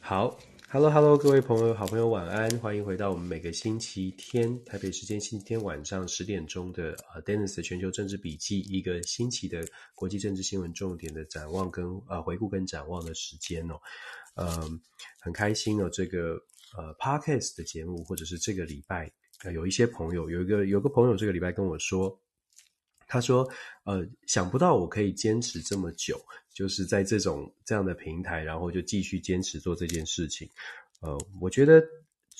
好，Hello Hello，各位朋友、好朋友，晚安，欢迎回到我们每个星期天台北时间星期天晚上十点钟的呃 Dennis 的全球政治笔记，一个星期的国际政治新闻重点的展望跟呃回顾跟展望的时间哦，呃，很开心哦，这个呃 Podcast 的节目或者是这个礼拜，有一些朋友有一个有个朋友这个礼拜跟我说。他说：“呃，想不到我可以坚持这么久，就是在这种这样的平台，然后就继续坚持做这件事情。呃，我觉得。”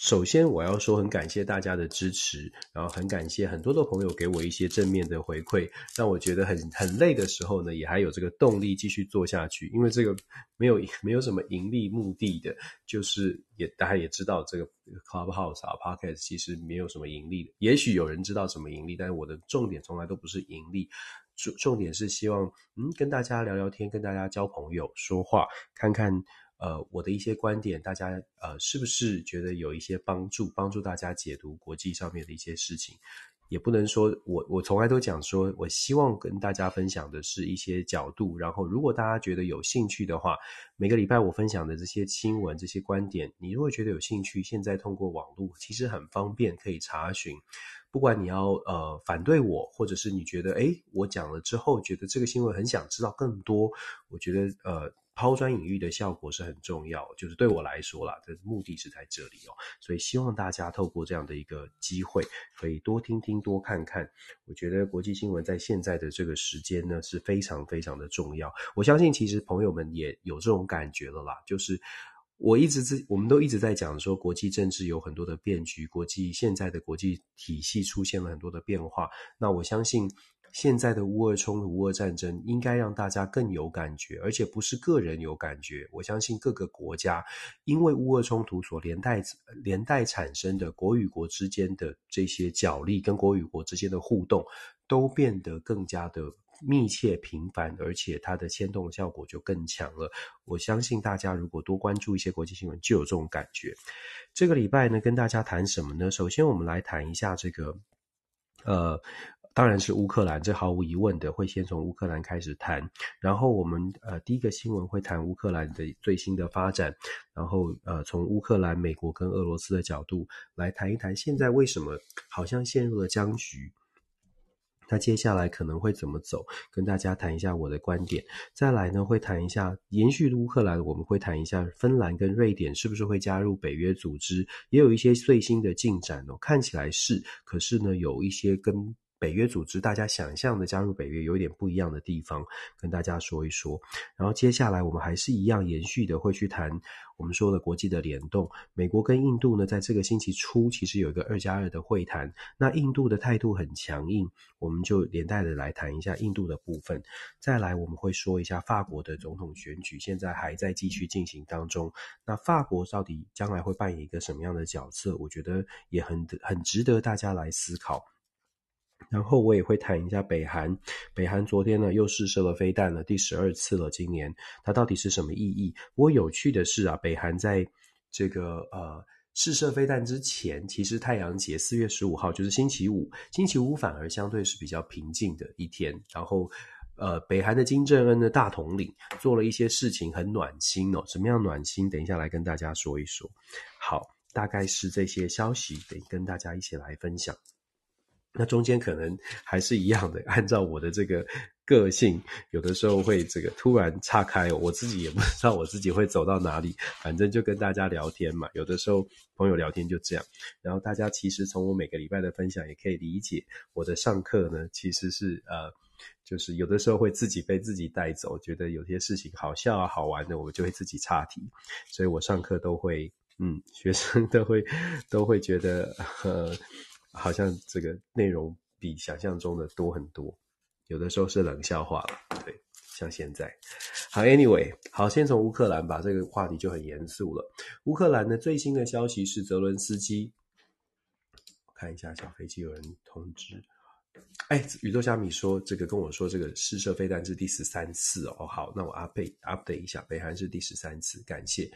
首先，我要说很感谢大家的支持，然后很感谢很多的朋友给我一些正面的回馈，让我觉得很很累的时候呢，也还有这个动力继续做下去。因为这个没有 没有什么盈利目的的，就是也大家也知道这个 Clubhouse 啊 Podcast 其实没有什么盈利的。也许有人知道什么盈利，但是我的重点从来都不是盈利，重重点是希望嗯跟大家聊聊天，跟大家交朋友，说话，看看。呃，我的一些观点，大家呃，是不是觉得有一些帮助？帮助大家解读国际上面的一些事情，也不能说我我从来都讲说，我希望跟大家分享的是一些角度。然后，如果大家觉得有兴趣的话，每个礼拜我分享的这些新闻、这些观点，你如果觉得有兴趣，现在通过网络其实很方便，可以查询。不管你要呃反对我，或者是你觉得诶我讲了之后觉得这个新闻很想知道更多，我觉得呃。抛砖引玉的效果是很重要，就是对我来说啦，这目的是在这里哦，所以希望大家透过这样的一个机会，可以多听听、多看看。我觉得国际新闻在现在的这个时间呢，是非常非常的重要。我相信，其实朋友们也有这种感觉了啦，就是我一直在，我们都一直在讲说，国际政治有很多的变局，国际现在的国际体系出现了很多的变化。那我相信。现在的乌俄冲突、乌俄战争应该让大家更有感觉，而且不是个人有感觉。我相信各个国家因为乌俄冲突所连带连带产生的国与国之间的这些角力，跟国与国之间的互动，都变得更加的密切频繁，而且它的牵动效果就更强了。我相信大家如果多关注一些国际新闻，就有这种感觉。这个礼拜呢，跟大家谈什么呢？首先，我们来谈一下这个，呃。当然是乌克兰，这毫无疑问的会先从乌克兰开始谈，然后我们呃第一个新闻会谈乌克兰的最新的发展，然后呃从乌克兰、美国跟俄罗斯的角度来谈一谈现在为什么好像陷入了僵局，那接下来可能会怎么走，跟大家谈一下我的观点。再来呢会谈一下延续乌克兰，我们会谈一下芬兰跟瑞典是不是会加入北约组织，也有一些最新的进展哦，看起来是，可是呢有一些跟北约组织，大家想象的加入北约有一点不一样的地方，跟大家说一说。然后接下来我们还是一样延续的会去谈我们说的国际的联动。美国跟印度呢，在这个星期初其实有一个二加二的会谈，那印度的态度很强硬，我们就连带的来谈一下印度的部分。再来我们会说一下法国的总统选举，现在还在继续进行当中。那法国到底将来会扮演一个什么样的角色？我觉得也很很值得大家来思考。然后我也会谈一下北韩，北韩昨天呢又试射了飞弹了，第十二次了。今年它到底是什么意义？不过有趣的是啊，北韩在这个呃试射飞弹之前，其实太阳节四月十五号就是星期五，星期五反而相对是比较平静的一天。然后呃，北韩的金正恩的大统领做了一些事情，很暖心哦。什么样暖心？等一下来跟大家说一说。好，大概是这些消息，得跟大家一起来分享。那中间可能还是一样的，按照我的这个个性，有的时候会这个突然岔开，我自己也不知道我自己会走到哪里，反正就跟大家聊天嘛。有的时候朋友聊天就这样，然后大家其实从我每个礼拜的分享也可以理解，我的上课呢其实是呃，就是有的时候会自己被自己带走，觉得有些事情好笑啊、好玩的，我就会自己岔题，所以我上课都会，嗯，学生都会都会觉得呃。好像这个内容比想象中的多很多，有的时候是冷笑话了，对，像现在。好，Anyway，好，先从乌克兰吧，这个话题就很严肃了。乌克兰的最新的消息是泽伦斯基，看一下小飞机有人通知，哎，宇宙虾米说这个跟我说这个试射飞弹是第十三次哦，好，那我 update 一下，北韩是第十三次，感谢。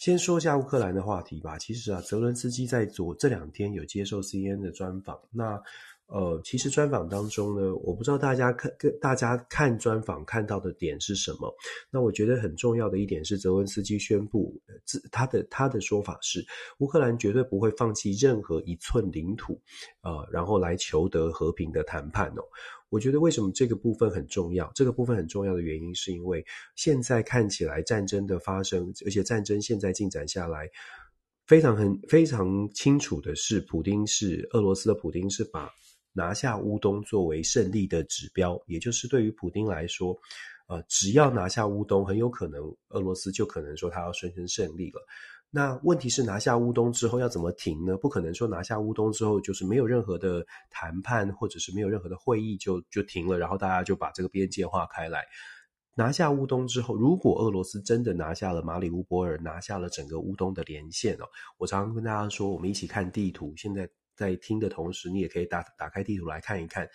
先说一下乌克兰的话题吧。其实啊，泽伦斯基在昨这两天有接受 CNN 的专访。那呃，其实专访当中呢，我不知道大家看跟大家看专访看到的点是什么。那我觉得很重要的一点是，泽文斯基宣布，自他的他的说法是，乌克兰绝对不会放弃任何一寸领土，呃，然后来求得和平的谈判哦。我觉得为什么这个部分很重要？这个部分很重要的原因是因为现在看起来战争的发生，而且战争现在进展下来，非常很非常清楚的是，普丁是俄罗斯的普丁是把。拿下乌东作为胜利的指标，也就是对于普丁来说，呃，只要拿下乌东，很有可能俄罗斯就可能说他要宣称胜利了。那问题是拿下乌东之后要怎么停呢？不可能说拿下乌东之后就是没有任何的谈判，或者是没有任何的会议就就停了，然后大家就把这个边界划开来。拿下乌东之后，如果俄罗斯真的拿下了马里乌波尔，拿下了整个乌东的连线哦，我常常跟大家说，我们一起看地图，现在。在听的同时，你也可以打打开地图来看一看。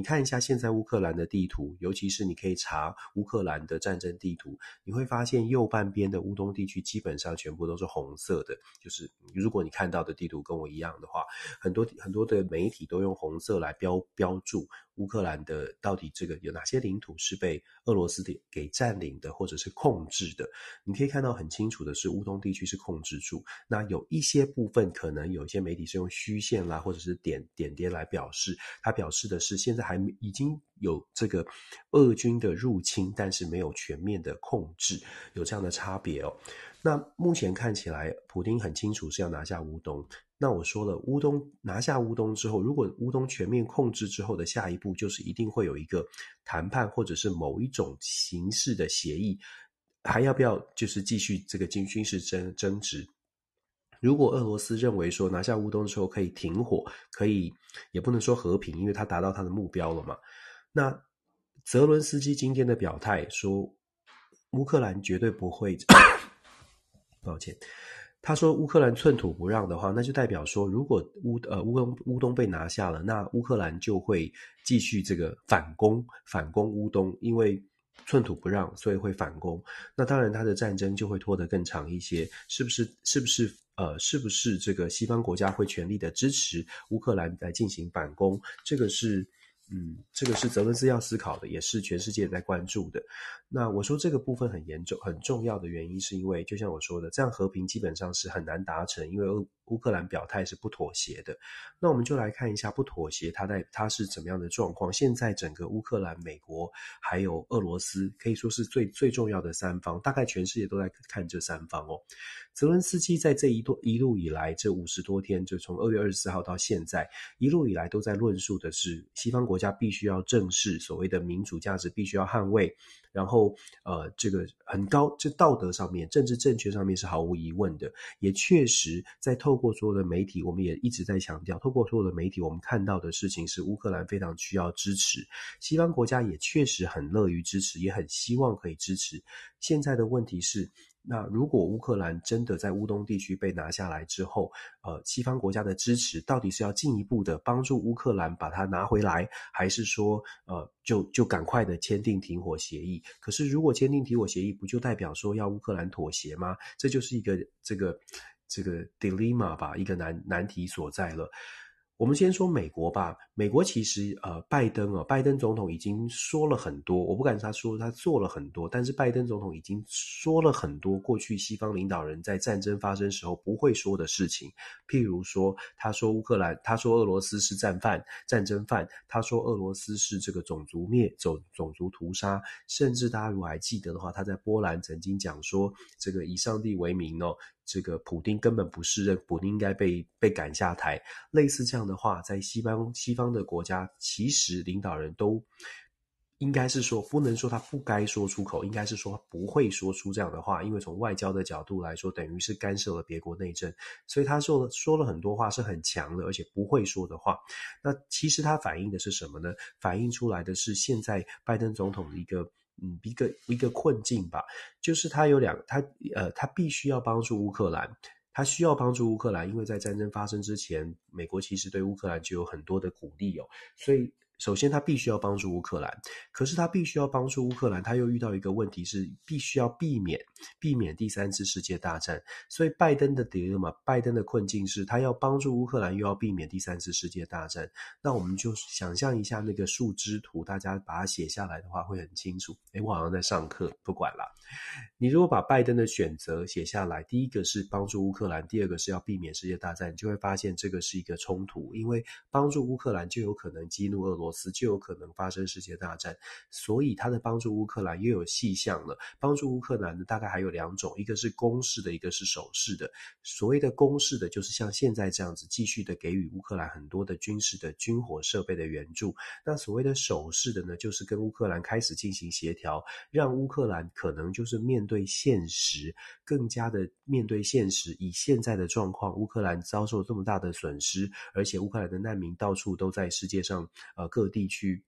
你看一下现在乌克兰的地图，尤其是你可以查乌克兰的战争地图，你会发现右半边的乌东地区基本上全部都是红色的。就是如果你看到的地图跟我一样的话，很多很多的媒体都用红色来标标注。乌克兰的到底这个有哪些领土是被俄罗斯的给占领的，或者是控制的？你可以看到很清楚的是，乌东地区是控制住。那有一些部分可能有一些媒体是用虚线啦，或者是点点点来表示，它表示的是现在还已经有这个俄军的入侵，但是没有全面的控制，有这样的差别哦。那目前看起来，普丁很清楚是要拿下乌东。那我说了，乌东拿下乌东之后，如果乌东全面控制之后的下一步，就是一定会有一个谈判，或者是某一种形式的协议，还要不要就是继续这个军军事争争执？如果俄罗斯认为说拿下乌东之后可以停火，可以也不能说和平，因为他达到他的目标了嘛。那泽伦斯基今天的表态说，乌克兰绝对不会。抱歉，他说乌克兰寸土不让的话，那就代表说，如果乌呃乌东乌东被拿下了，那乌克兰就会继续这个反攻反攻乌东，因为寸土不让，所以会反攻。那当然，他的战争就会拖得更长一些。是不是？是不是？呃，是不是这个西方国家会全力的支持乌克兰来进行反攻？这个是。嗯，这个是泽伦斯要思考的，也是全世界在关注的。那我说这个部分很严重、很重要的原因，是因为就像我说的，这样和平基本上是很难达成，因为欧乌克兰表态是不妥协的。那我们就来看一下不妥协，它在它是怎么样的状况。现在整个乌克兰、美国还有俄罗斯，可以说是最最重要的三方，大概全世界都在看这三方哦。泽伦斯基在这一段一路以来，这五十多天，就从二月二十四号到现在，一路以来都在论述的是西方国家必须要正视所谓的民主价值，必须要捍卫。然后，呃，这个很高，这道德上面、政治正确上面是毫无疑问的。也确实在透过所有的媒体，我们也一直在强调，透过所有的媒体，我们看到的事情是乌克兰非常需要支持，西方国家也确实很乐于支持，也很希望可以支持。现在的问题是。那如果乌克兰真的在乌东地区被拿下来之后，呃，西方国家的支持到底是要进一步的帮助乌克兰把它拿回来，还是说，呃，就就赶快的签订停火协议？可是如果签订停火协议，不就代表说要乌克兰妥协吗？这就是一个这个这个 dilemma 吧，一个难难题所在了。我们先说美国吧。美国其实，呃，拜登啊，拜登总统已经说了很多，我不敢他说他做了很多，但是拜登总统已经说了很多过去西方领导人在战争发生时候不会说的事情。譬如说，他说乌克兰，他说俄罗斯是战犯、战争犯，他说俄罗斯是这个种族灭、种种族屠杀，甚至大家如果还记得的话，他在波兰曾经讲说，这个以上帝为名哦。这个普丁根本不是人，普丁应该被被赶下台。类似这样的话，在西方西方的国家，其实领导人都应该是说，不能说他不该说出口，应该是说他不会说出这样的话，因为从外交的角度来说，等于是干涉了别国内政，所以他说了说了很多话是很强的，而且不会说的话。那其实他反映的是什么呢？反映出来的是现在拜登总统的一个。嗯，一个一个困境吧，就是他有两，他呃，他必须要帮助乌克兰，他需要帮助乌克兰，因为在战争发生之前，美国其实对乌克兰就有很多的鼓励哦，所以首先他必须要帮助乌克兰，可是他必须要帮助乌克兰，他又遇到一个问题是必须要避免避免第三次世界大战。所以拜登的敌人嘛拜登的困境是他要帮助乌克兰，又要避免第三次世界大战。那我们就想象一下那个树枝图，大家把它写下来的话会很清楚。诶，我好像在上课，不管了。你如果把拜登的选择写下来，第一个是帮助乌克兰，第二个是要避免世界大战，你就会发现这个是一个冲突，因为帮助乌克兰就有可能激怒俄罗斯，就有可能发生世界大战，所以他的帮助乌克兰又有细项了。帮助乌克兰的大概还有两种，一个是攻势的，一个是守势的。所谓的攻势的，就是像现在这样子，继续的给予乌克兰很多的军事的军火设备的援助。那所谓的守势的呢，就是跟乌克兰开始进行协调，让乌克兰可能就就是面对现实，更加的面对现实。以现在的状况，乌克兰遭受这么大的损失，而且乌克兰的难民到处都在世界上呃各地去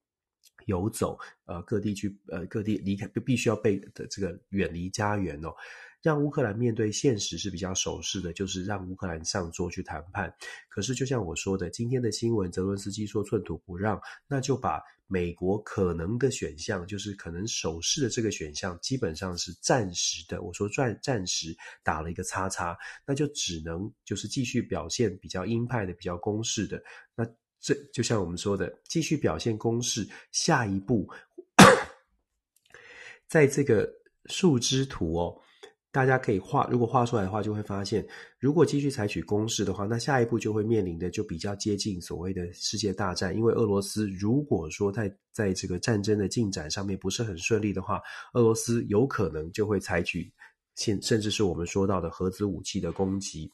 游走，呃各地去呃各地离开，必须要被的这个远离家园哦。让乌克兰面对现实是比较守势的，就是让乌克兰上桌去谈判。可是，就像我说的，今天的新闻，泽伦斯基说寸土不让，那就把美国可能的选项，就是可能守势的这个选项，基本上是暂时的。我说暂暂时打了一个叉叉，那就只能就是继续表现比较鹰派的、比较攻势的。那这就像我们说的，继续表现攻势，下一步，在这个树枝图哦。大家可以画，如果画出来的话，就会发现，如果继续采取攻势的话，那下一步就会面临的就比较接近所谓的世界大战。因为俄罗斯如果说在在这个战争的进展上面不是很顺利的话，俄罗斯有可能就会采取现甚至是我们说到的核子武器的攻击。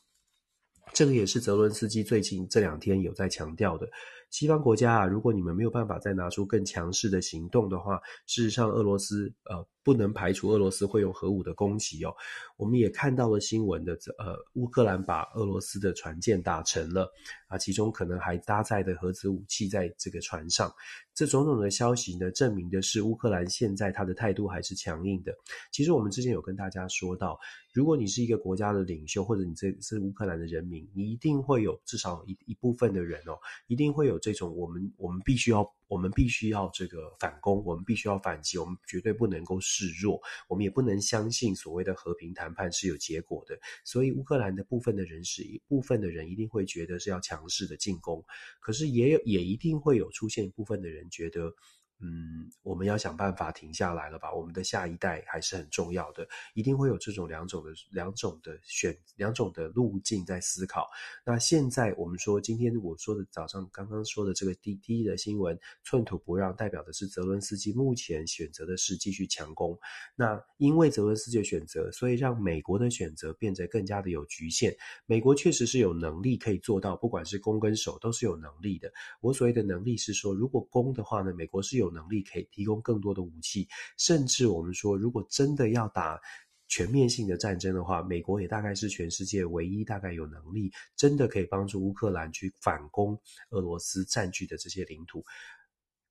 这个也是泽伦斯基最近这两天有在强调的。西方国家啊，如果你们没有办法再拿出更强势的行动的话，事实上俄罗斯呃。不能排除俄罗斯会用核武的攻击哦。我们也看到了新闻的，呃，乌克兰把俄罗斯的船舰打沉了啊，其中可能还搭载的核子武器在这个船上。这种种的消息呢，证明的是乌克兰现在他的态度还是强硬的。其实我们之前有跟大家说到，如果你是一个国家的领袖，或者你这是乌克兰的人民，你一定会有至少一一部分的人哦，一定会有这种我们我们必须要。我们必须要这个反攻，我们必须要反击，我们绝对不能够示弱，我们也不能相信所谓的和平谈判是有结果的。所以，乌克兰的部分的人士，一部分的人一定会觉得是要强势的进攻，可是也有，也一定会有出现一部分的人觉得。嗯，我们要想办法停下来了吧？我们的下一代还是很重要的，一定会有这种两种的两种的选两种的路径在思考。那现在我们说，今天我说的早上刚刚说的这个第第一的新闻，寸土不让，代表的是泽伦斯基目前选择的是继续强攻。那因为泽伦斯基的选择，所以让美国的选择变得更加的有局限。美国确实是有能力可以做到，不管是攻跟守都是有能力的。我所谓的能力是说，如果攻的话呢，美国是有。有能力可以提供更多的武器，甚至我们说，如果真的要打全面性的战争的话，美国也大概是全世界唯一大概有能力真的可以帮助乌克兰去反攻俄罗斯占据的这些领土。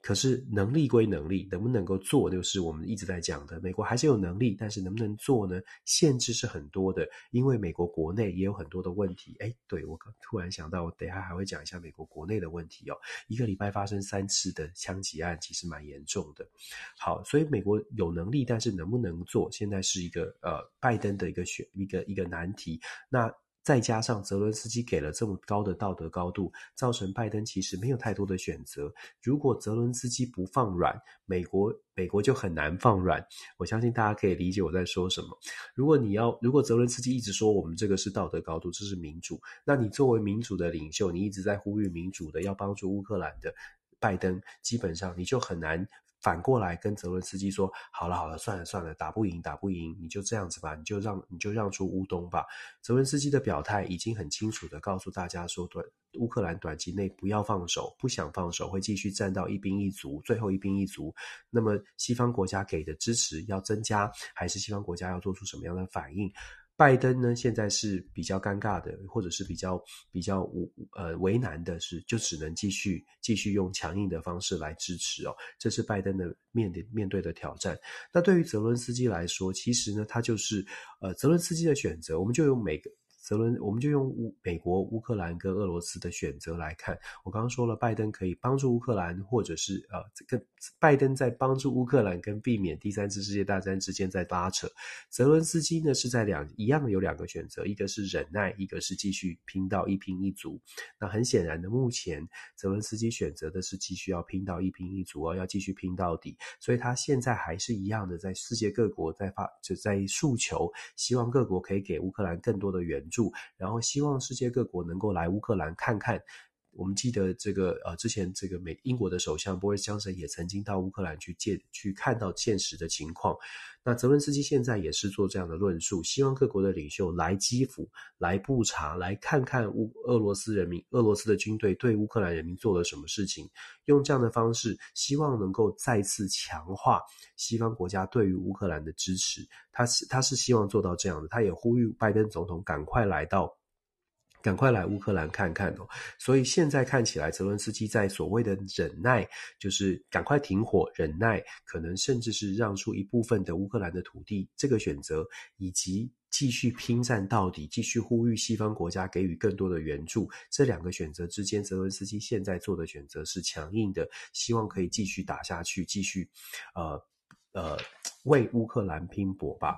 可是能力归能力，能不能够做，就是我们一直在讲的。美国还是有能力，但是能不能做呢？限制是很多的，因为美国国内也有很多的问题。诶，对，我突然想到，我等一下还会讲一下美国国内的问题哦。一个礼拜发生三次的枪击案，其实蛮严重的。好，所以美国有能力，但是能不能做，现在是一个呃拜登的一个选一个一个难题。那。再加上泽伦斯基给了这么高的道德高度，造成拜登其实没有太多的选择。如果泽伦斯基不放软，美国美国就很难放软。我相信大家可以理解我在说什么。如果你要，如果泽伦斯基一直说我们这个是道德高度，这是民主，那你作为民主的领袖，你一直在呼吁民主的要帮助乌克兰的拜登，基本上你就很难。反过来跟泽伦斯基说：“好了好了，算了算了，打不赢打不赢，你就这样子吧，你就让你就让出乌东吧。”泽伦斯基的表态已经很清楚的告诉大家说：“短乌克兰短期内不要放手，不想放手，会继续战到一兵一卒，最后一兵一卒。那么西方国家给的支持要增加，还是西方国家要做出什么样的反应？”拜登呢，现在是比较尴尬的，或者是比较比较无呃为难的是，就只能继续继续用强硬的方式来支持哦，这是拜登的面临面对的挑战。那对于泽伦斯基来说，其实呢，他就是呃泽伦斯基的选择，我们就用每个泽伦，我们就用乌美国、乌克兰跟俄罗斯的选择来看。我刚刚说了，拜登可以帮助乌克兰，或者是呃，这个拜登在帮助乌克兰跟避免第三次世界大战之间在拉扯。泽伦斯基呢是在两一样有两个选择，一个是忍耐，一个是继续拼到一拼一卒。那很显然的，目前泽伦斯基选择的是继续要拼到一拼一卒哦，要继续拼到底。所以他现在还是一样的，在世界各国在发就在诉求，希望各国可以给乌克兰更多的援助，然后希望世界各国能够来乌克兰看看。我们记得这个呃，之前这个美英国的首相波瑞斯·强森也曾经到乌克兰去见，去看到现实的情况。那泽伦斯基现在也是做这样的论述，希望各国的领袖来基辅、来布查，来看看乌俄罗斯人民、俄罗斯的军队对乌克兰人民做了什么事情，用这样的方式，希望能够再次强化西方国家对于乌克兰的支持。他是他是希望做到这样的，他也呼吁拜登总统赶快来到。赶快来乌克兰看看哦！所以现在看起来，泽伦斯基在所谓的忍耐，就是赶快停火、忍耐，可能甚至是让出一部分的乌克兰的土地，这个选择，以及继续拼战到底，继续呼吁西方国家给予更多的援助，这两个选择之间，泽伦斯基现在做的选择是强硬的，希望可以继续打下去，继续，呃呃，为乌克兰拼搏吧。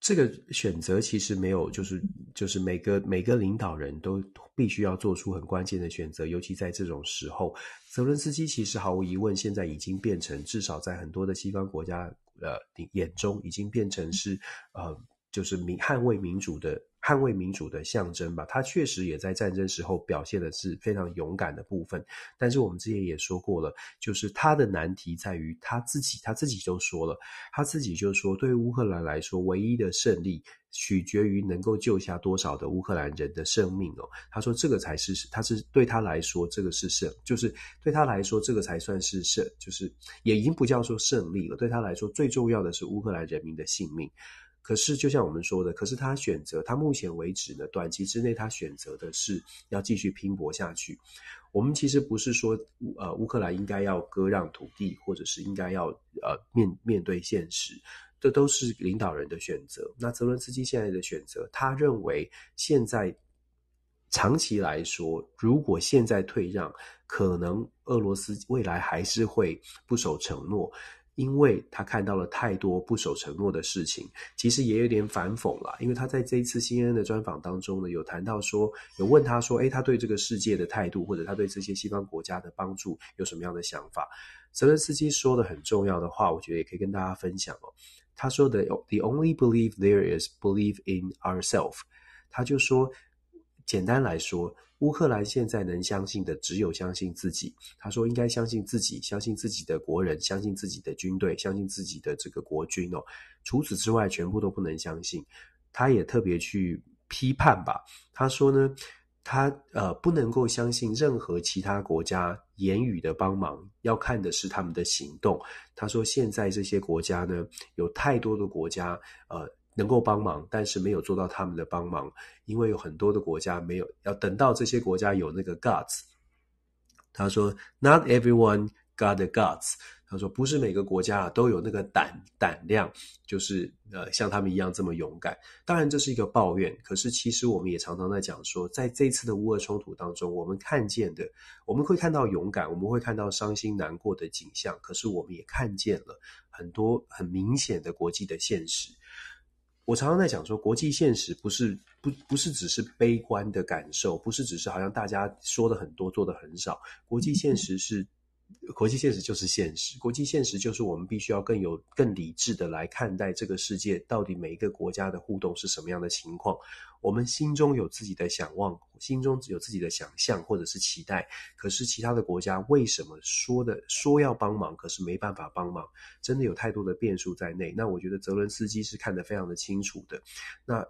这个选择其实没有，就是就是每个每个领导人都必须要做出很关键的选择，尤其在这种时候，泽伦斯基其实毫无疑问，现在已经变成至少在很多的西方国家呃眼中，已经变成是呃就是民捍卫民主的。捍卫民主的象征吧，他确实也在战争时候表现的是非常勇敢的部分。但是我们之前也说过了，就是他的难题在于他自己，他自己就说了，他自己就说，对于乌克兰来说，唯一的胜利取决于能够救下多少的乌克兰人的生命哦。他说这个才是，他是对他来说，这个是胜，就是对他来说，这个才算是胜，就是也已经不叫做胜利了。对他来说，最重要的是乌克兰人民的性命。可是，就像我们说的，可是他选择，他目前为止呢，短期之内他选择的是要继续拼搏下去。我们其实不是说，呃，乌克兰应该要割让土地，或者是应该要呃面面对现实，这都是领导人的选择。那泽伦斯基现在的选择，他认为现在长期来说，如果现在退让，可能俄罗斯未来还是会不守承诺。因为他看到了太多不守承诺的事情，其实也有点反讽了。因为他在这一次 CNN 的专访当中呢，有谈到说，有问他说，诶，他对这个世界的态度，或者他对这些西方国家的帮助有什么样的想法？泽伦斯基说的很重要的话，我觉得也可以跟大家分享哦。他说的，The only belief there is belief in ourselves。他就说，简单来说。乌克兰现在能相信的只有相信自己。他说应该相信自己，相信自己的国人，相信自己的军队，相信自己的这个国军哦。除此之外，全部都不能相信。他也特别去批判吧。他说呢，他呃不能够相信任何其他国家言语的帮忙，要看的是他们的行动。他说现在这些国家呢，有太多的国家呃。能够帮忙，但是没有做到他们的帮忙，因为有很多的国家没有，要等到这些国家有那个 guts。他说，Not everyone got the guts。他说，不是每个国家都有那个胆胆量，就是呃像他们一样这么勇敢。当然这是一个抱怨，可是其实我们也常常在讲说，在这次的乌俄冲突当中，我们看见的，我们会看到勇敢，我们会看到伤心难过的景象，可是我们也看见了很多很明显的国际的现实。我常常在讲说，国际现实不是不不是只是悲观的感受，不是只是好像大家说的很多，做的很少。国际现实是。国际现实就是现实，国际现实就是我们必须要更有更理智的来看待这个世界，到底每一个国家的互动是什么样的情况。我们心中有自己的想望，心中有自己的想象或者是期待，可是其他的国家为什么说的说要帮忙，可是没办法帮忙？真的有太多的变数在内。那我觉得泽伦斯基是看得非常的清楚的。那。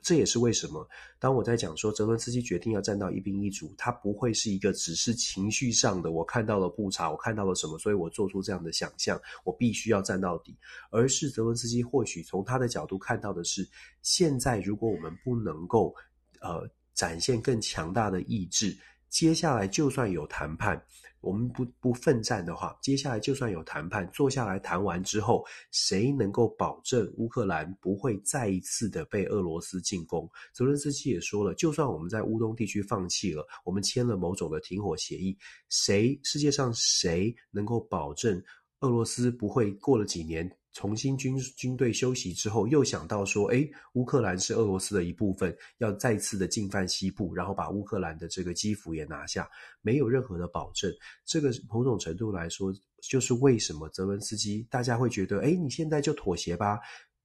这也是为什么，当我在讲说泽伦斯基决定要站到一兵一卒，他不会是一个只是情绪上的，我看到了布查，我看到了什么，所以我做出这样的想象，我必须要站到底。而是泽伦斯基或许从他的角度看到的是，现在如果我们不能够呃展现更强大的意志，接下来就算有谈判，我们不不奋战的话，接下来就算有谈判，坐下来谈完之后，谁能够保证乌克兰不会再一次的被俄罗斯进攻？泽伦斯基也说了，就算我们在乌东地区放弃了，我们签了某种的停火协议，谁世界上谁能够保证俄罗斯不会过了几年？重新军军队休息之后，又想到说，诶，乌克兰是俄罗斯的一部分，要再次的进犯西部，然后把乌克兰的这个基辅也拿下，没有任何的保证。这个某种程度来说，就是为什么泽伦斯基大家会觉得，诶，你现在就妥协吧。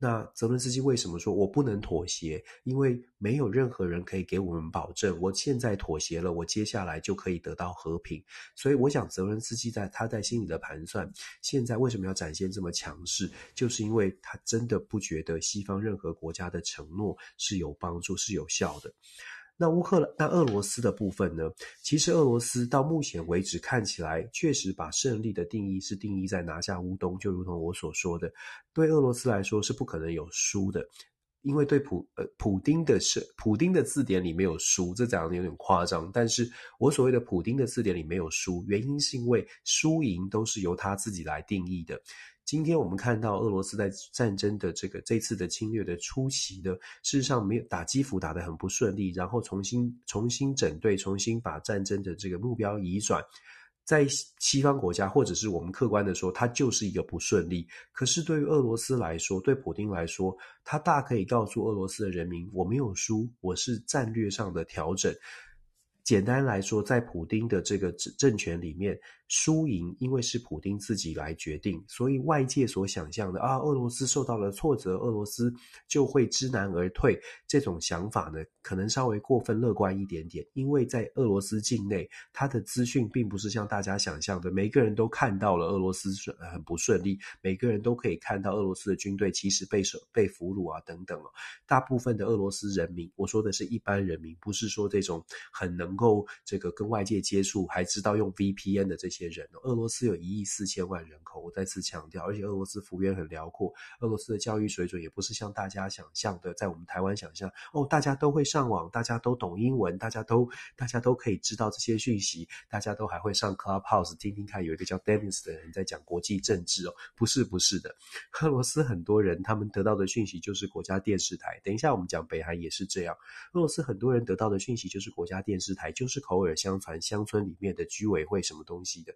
那泽伦斯基为什么说我不能妥协？因为没有任何人可以给我们保证，我现在妥协了，我接下来就可以得到和平。所以，我想泽伦斯基在他在心里的盘算，现在为什么要展现这么强势，就是因为他真的不觉得西方任何国家的承诺是有帮助、是有效的。那乌克兰、那俄罗斯的部分呢？其实俄罗斯到目前为止看起来，确实把胜利的定义是定义在拿下乌东，就如同我所说的，对俄罗斯来说是不可能有输的，因为对普呃普丁的是普丁的字典里没有输，这讲的有点夸张。但是我所谓的普丁的字典里没有输，原因是因为输赢都是由他自己来定义的。今天我们看到俄罗斯在战争的这个这次的侵略的初期的，事实上没有打基辅打得很不顺利，然后重新重新整队，重新把战争的这个目标移转，在西方国家或者是我们客观的说，它就是一个不顺利。可是对于俄罗斯来说，对普丁来说，他大可以告诉俄罗斯的人民，我没有输，我是战略上的调整。简单来说，在普丁的这个政权里面，输赢因为是普丁自己来决定，所以外界所想象的啊，俄罗斯受到了挫折，俄罗斯就会知难而退，这种想法呢，可能稍微过分乐观一点点。因为在俄罗斯境内，他的资讯并不是像大家想象的，每个人都看到了俄罗斯很不顺利，每个人都可以看到俄罗斯的军队其实被被俘虏啊等等。大部分的俄罗斯人民，我说的是一般人民，不是说这种很能。能够这个跟外界接触，还知道用 VPN 的这些人，俄罗斯有一亿四千万人口，我再次强调，而且俄罗斯幅员很辽阔，俄罗斯的教育水准也不是像大家想象的，在我们台湾想象哦，大家都会上网，大家都懂英文，大家都大家都可以知道这些讯息，大家都还会上 Clubhouse 听听看，有一个叫 Dennis 的人在讲国际政治哦，不是不是的，俄罗斯很多人他们得到的讯息就是国家电视台，等一下我们讲北韩也是这样，俄罗斯很多人得到的讯息就是国家电视台。还就是口耳相传，乡村里面的居委会什么东西的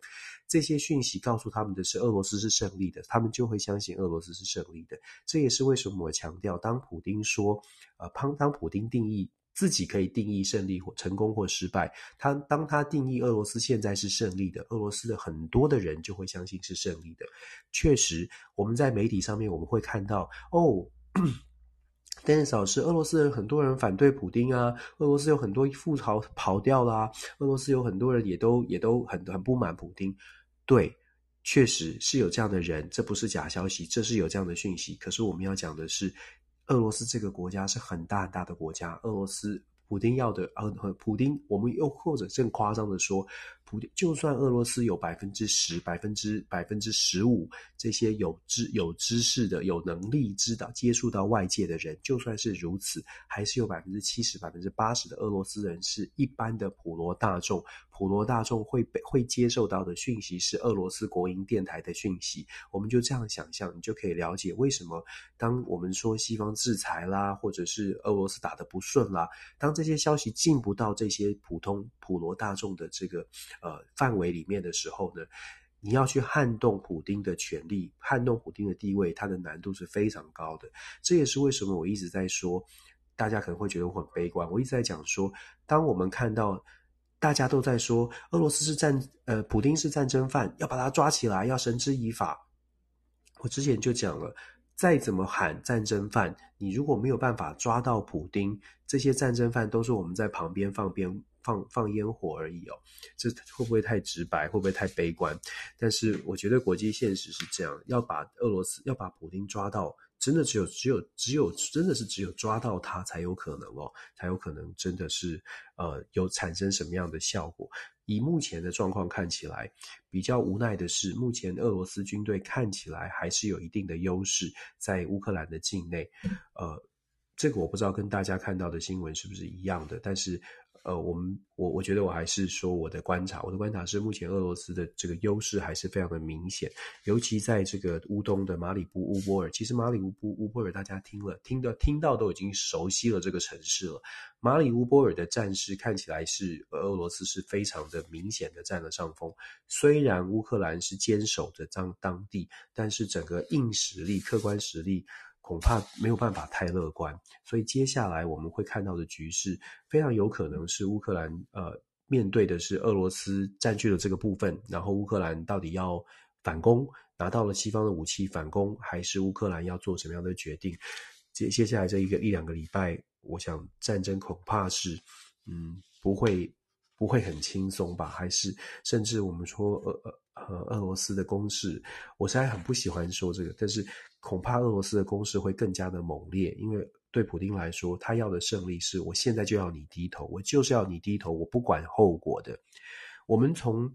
这些讯息告诉他们的是俄罗斯是胜利的，他们就会相信俄罗斯是胜利的。这也是为什么我强调，当普丁说，呃，当当普丁定义自己可以定义胜利或成功或失败，他当他定义俄罗斯现在是胜利的，俄罗斯的很多的人就会相信是胜利的。确实，我们在媒体上面我们会看到哦。但是，老师，俄罗斯人很多人反对普丁啊，俄罗斯有很多富豪跑掉啦、俄罗斯有很多人也都也都很很不满普丁。对，确实是有这样的人，这不是假消息，这是有这样的讯息。可是我们要讲的是，俄罗斯这个国家是很大很大的国家，俄罗斯普丁要的，呃，普丁，我们又或者更夸张的说。就算俄罗斯有百分之十、百分之百分之十五这些有知有知识的、有能力知道接触到外界的人，就算是如此，还是有百分之七十、百分之八十的俄罗斯人是一般的普罗大众。普罗大众会被会接受到的讯息是俄罗斯国营电台的讯息。我们就这样想象，你就可以了解为什么当我们说西方制裁啦，或者是俄罗斯打得不顺啦，当这些消息进不到这些普通普罗大众的这个。呃，范围里面的时候呢，你要去撼动普丁的权力，撼动普丁的地位，它的难度是非常高的。这也是为什么我一直在说，大家可能会觉得我很悲观。我一直在讲说，当我们看到大家都在说俄罗斯是战，呃，普丁是战争犯，要把他抓起来，要绳之以法。我之前就讲了，再怎么喊战争犯，你如果没有办法抓到普丁，这些战争犯都是我们在旁边放鞭。放放烟火而已哦，这会不会太直白？会不会太悲观？但是我觉得国际现实是这样，要把俄罗斯要把普京抓到，真的只有只有只有真的是只有抓到他才有可能哦，才有可能真的是呃有产生什么样的效果。以目前的状况看起来，比较无奈的是，目前俄罗斯军队看起来还是有一定的优势在乌克兰的境内。呃，这个我不知道跟大家看到的新闻是不是一样的，但是。呃，我们我我觉得我还是说我的观察，我的观察是目前俄罗斯的这个优势还是非常的明显，尤其在这个乌东的马里布乌波尔，其实马里乌波乌波尔大家听了听到听到都已经熟悉了这个城市了。马里乌波尔的战事看起来是俄罗斯是非常的明显的占了上风，虽然乌克兰是坚守着当当地，但是整个硬实力、客观实力。恐怕没有办法太乐观，所以接下来我们会看到的局势非常有可能是乌克兰呃面对的是俄罗斯占据了这个部分，然后乌克兰到底要反攻，拿到了西方的武器反攻，还是乌克兰要做什么样的决定？接接下来这一个一两个礼拜，我想战争恐怕是嗯不会不会很轻松吧？还是甚至我们说俄俄呃俄罗斯的攻势，我实在很不喜欢说这个，但是。恐怕俄罗斯的攻势会更加的猛烈，因为对普丁来说，他要的胜利是我现在就要你低头，我就是要你低头，我不管后果的。我们从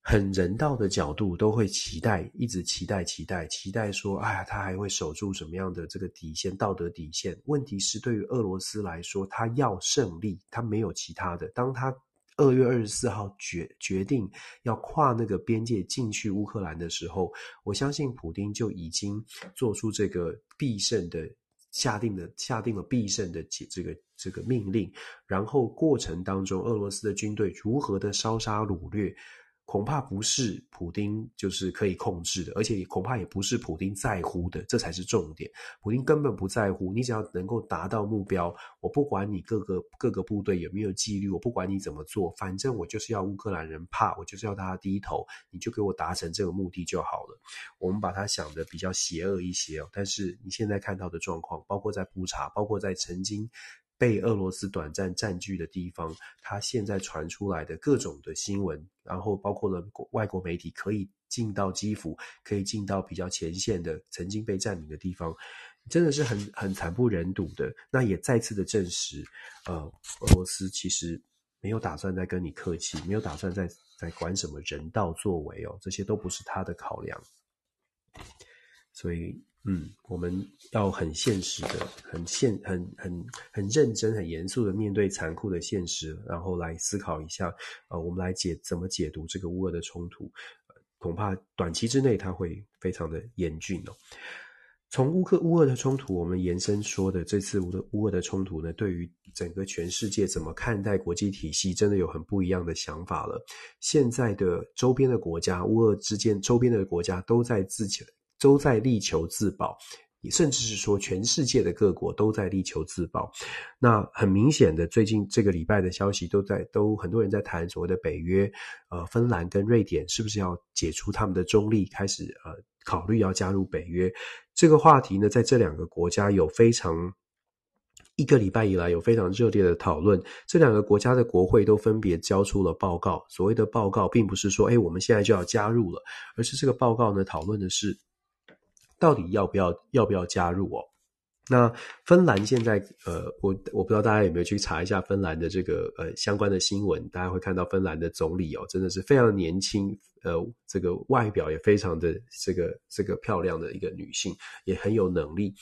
很人道的角度都会期待，一直期待、期待、期待说，哎呀，他还会守住什么样的这个底线、道德底线？问题是，对于俄罗斯来说，他要胜利，他没有其他的。当他二月二十四号决决定要跨那个边界进去乌克兰的时候，我相信普丁就已经做出这个必胜的下定的下定了必胜的这个这个命令，然后过程当中俄罗斯的军队如何的烧杀掳掠。恐怕不是普丁就是可以控制的，而且恐怕也不是普丁在乎的，这才是重点。普丁根本不在乎，你只要能够达到目标，我不管你各个各个部队有没有纪律，我不管你怎么做，反正我就是要乌克兰人怕，我就是要大家低头，你就给我达成这个目的就好了。我们把它想得比较邪恶一些哦，但是你现在看到的状况，包括在布查，包括在曾经。被俄罗斯短暂占据的地方，它现在传出来的各种的新闻，然后包括了外国媒体可以进到基辅，可以进到比较前线的曾经被占领的地方，真的是很很惨不忍睹的。那也再次的证实，呃，俄罗斯其实没有打算再跟你客气，没有打算再再管什么人道作为哦，这些都不是他的考量，所以。嗯，我们要很现实的、很现、很很很认真、很严肃的面对残酷的现实，然后来思考一下，呃，我们来解怎么解读这个乌俄的冲突，恐怕短期之内它会非常的严峻哦。从乌克乌俄的冲突，我们延伸说的这次乌的乌俄的冲突呢，对于整个全世界怎么看待国际体系，真的有很不一样的想法了。现在的周边的国家，乌俄之间周边的国家都在自己。都在力求自保，甚至是说全世界的各国都在力求自保。那很明显的，最近这个礼拜的消息都在都很多人在谈所谓的北约，呃，芬兰跟瑞典是不是要解除他们的中立，开始呃考虑要加入北约？这个话题呢，在这两个国家有非常一个礼拜以来有非常热烈的讨论。这两个国家的国会都分别交出了报告。所谓的报告，并不是说哎我们现在就要加入了，而是这个报告呢讨论的是。到底要不要要不要加入哦？那芬兰现在呃，我我不知道大家有没有去查一下芬兰的这个呃相关的新闻，大家会看到芬兰的总理哦，真的是非常年轻。呃，这个外表也非常的这个这个漂亮的一个女性，也很有能力。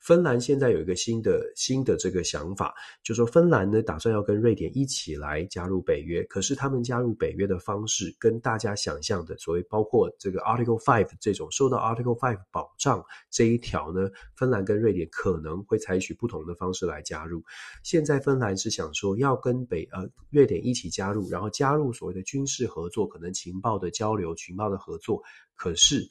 芬兰现在有一个新的新的这个想法，就说芬兰呢打算要跟瑞典一起来加入北约，可是他们加入北约的方式跟大家想象的所谓包括这个 Article Five 这种受到 Article Five 保障这一条呢，芬兰跟瑞典可能会采取不同的方式来加入。现在芬兰是想说要跟北呃瑞典一起加入，然后加入所谓的军事合作，可能情报的。交流群报的合作，可是，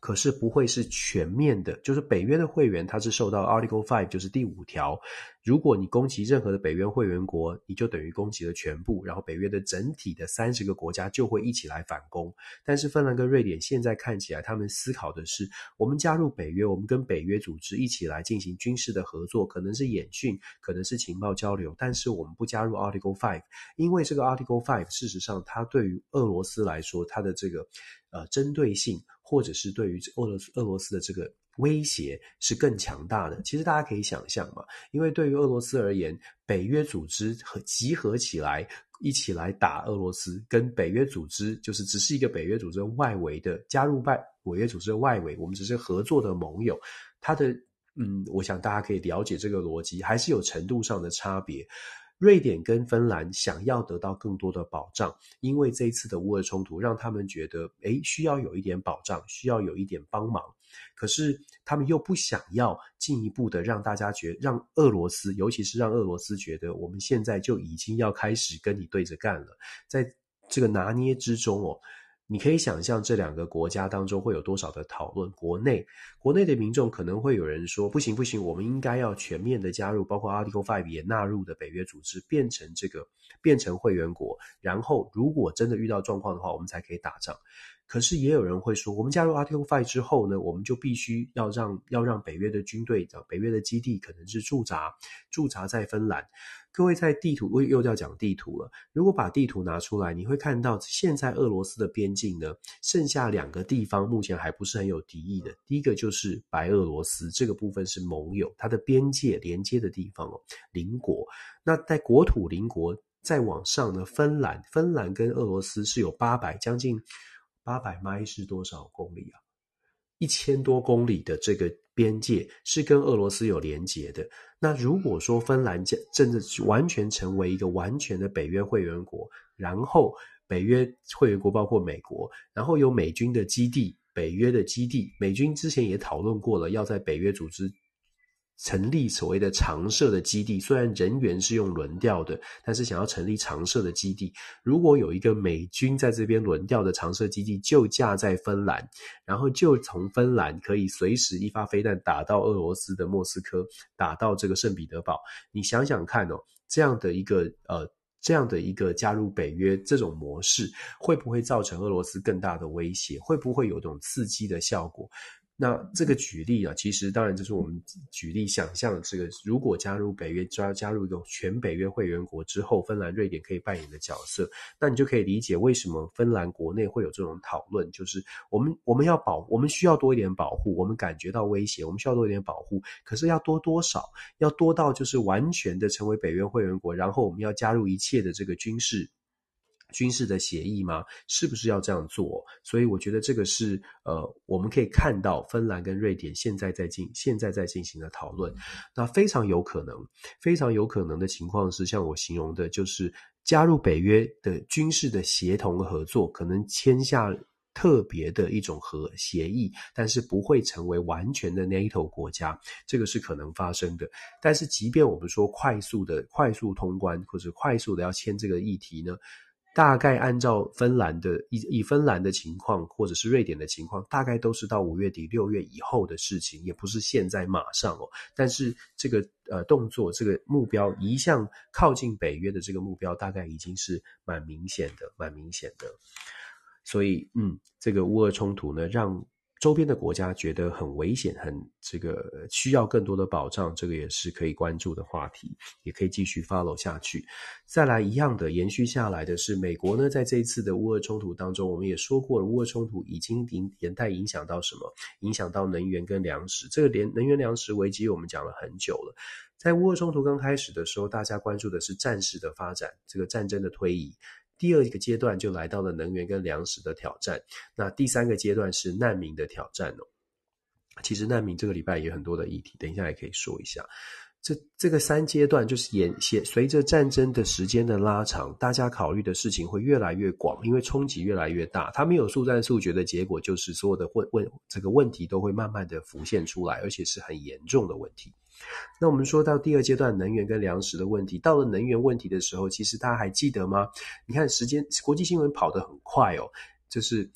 可是不会是全面的。就是北约的会员，他是受到 Article Five，就是第五条。如果你攻击任何的北约会员国，你就等于攻击了全部，然后北约的整体的三十个国家就会一起来反攻。但是芬兰跟瑞典现在看起来，他们思考的是：我们加入北约，我们跟北约组织一起来进行军事的合作，可能是演训，可能是情报交流，但是我们不加入 Article Five，因为这个 Article Five 事实上它对于俄罗斯来说，它的这个呃针对性，或者是对于俄罗斯俄罗斯的这个。威胁是更强大的。其实大家可以想象嘛，因为对于俄罗斯而言，北约组织和集合起来一起来打俄罗斯，跟北约组织就是只是一个北约组织外围的加入外北约组织的外围，我们只是合作的盟友。他的嗯，我想大家可以了解这个逻辑，还是有程度上的差别。瑞典跟芬兰想要得到更多的保障，因为这一次的乌俄冲突让他们觉得，诶，需要有一点保障，需要有一点帮忙。可是他们又不想要进一步的让大家觉，让俄罗斯，尤其是让俄罗斯觉得，我们现在就已经要开始跟你对着干了。在这个拿捏之中哦，你可以想象这两个国家当中会有多少的讨论。国内，国内的民众可能会有人说，不行不行，我们应该要全面的加入，包括 Article Five 也纳入的北约组织，变成这个变成会员国。然后，如果真的遇到状况的话，我们才可以打仗。可是也有人会说，我们加入 Article Five 之后呢，我们就必须要让要让北约的军队、北约的基地可能是驻扎驻扎在芬兰。各位在地图，又又要讲地图了。如果把地图拿出来，你会看到现在俄罗斯的边境呢，剩下两个地方目前还不是很有敌意的。第一个就是白俄罗斯，这个部分是盟友，它的边界连接的地方哦，邻国。那在国土邻国再往上呢，芬兰，芬兰跟俄罗斯是有八百将近。八百迈是多少公里啊？一千多公里的这个边界是跟俄罗斯有连结的。那如果说芬兰真的完全成为一个完全的北约会员国，然后北约会员国包括美国，然后有美军的基地，北约的基地，美军之前也讨论过了，要在北约组织。成立所谓的常设的基地，虽然人员是用轮调的，但是想要成立常设的基地，如果有一个美军在这边轮调的常设基地就架在芬兰，然后就从芬兰可以随时一发飞弹打到俄罗斯的莫斯科，打到这个圣彼得堡。你想想看哦，这样的一个呃，这样的一个加入北约这种模式，会不会造成俄罗斯更大的威胁？会不会有种刺激的效果？那这个举例啊，其实当然就是我们举例想象这个，如果加入北约，加加入一个全北约会员国之后，芬兰、瑞典可以扮演的角色，那你就可以理解为什么芬兰国内会有这种讨论，就是我们我们要保，我们需要多一点保护，我们感觉到威胁，我们需要多一点保护，可是要多多少？要多到就是完全的成为北约会员国，然后我们要加入一切的这个军事。军事的协议吗？是不是要这样做？所以我觉得这个是呃，我们可以看到芬兰跟瑞典现在在进现在在进行的讨论。那非常有可能，非常有可能的情况是，像我形容的，就是加入北约的军事的协同合作，可能签下特别的一种和协议，但是不会成为完全的 NATO 国家，这个是可能发生的。但是，即便我们说快速的快速通关，或者快速的要签这个议题呢？大概按照芬兰的以以芬兰的情况，或者是瑞典的情况，大概都是到五月底六月以后的事情，也不是现在马上哦。但是这个呃动作，这个目标一向靠近北约的这个目标，大概已经是蛮明显的，蛮明显的。所以，嗯，这个乌俄冲突呢，让。周边的国家觉得很危险，很这个需要更多的保障，这个也是可以关注的话题，也可以继续 follow 下去。再来一样的延续下来的是，美国呢，在这一次的乌俄冲突当中，我们也说过了，乌俄冲突已经连连带影响到什么？影响到能源跟粮食。这个连能源粮食危机我们讲了很久了。在乌俄冲突刚开始的时候，大家关注的是战事的发展，这个战争的推移。第二个阶段就来到了能源跟粮食的挑战，那第三个阶段是难民的挑战哦。其实难民这个礼拜也有很多的议题，等一下也可以说一下。这这个三阶段就是沿随随着战争的时间的拉长，大家考虑的事情会越来越广，因为冲击越来越大。它没有速战速决的结果，就是所有的问问这个问题都会慢慢的浮现出来，而且是很严重的问题。那我们说到第二阶段能源跟粮食的问题，到了能源问题的时候，其实大家还记得吗？你看时间，国际新闻跑得很快哦，就是。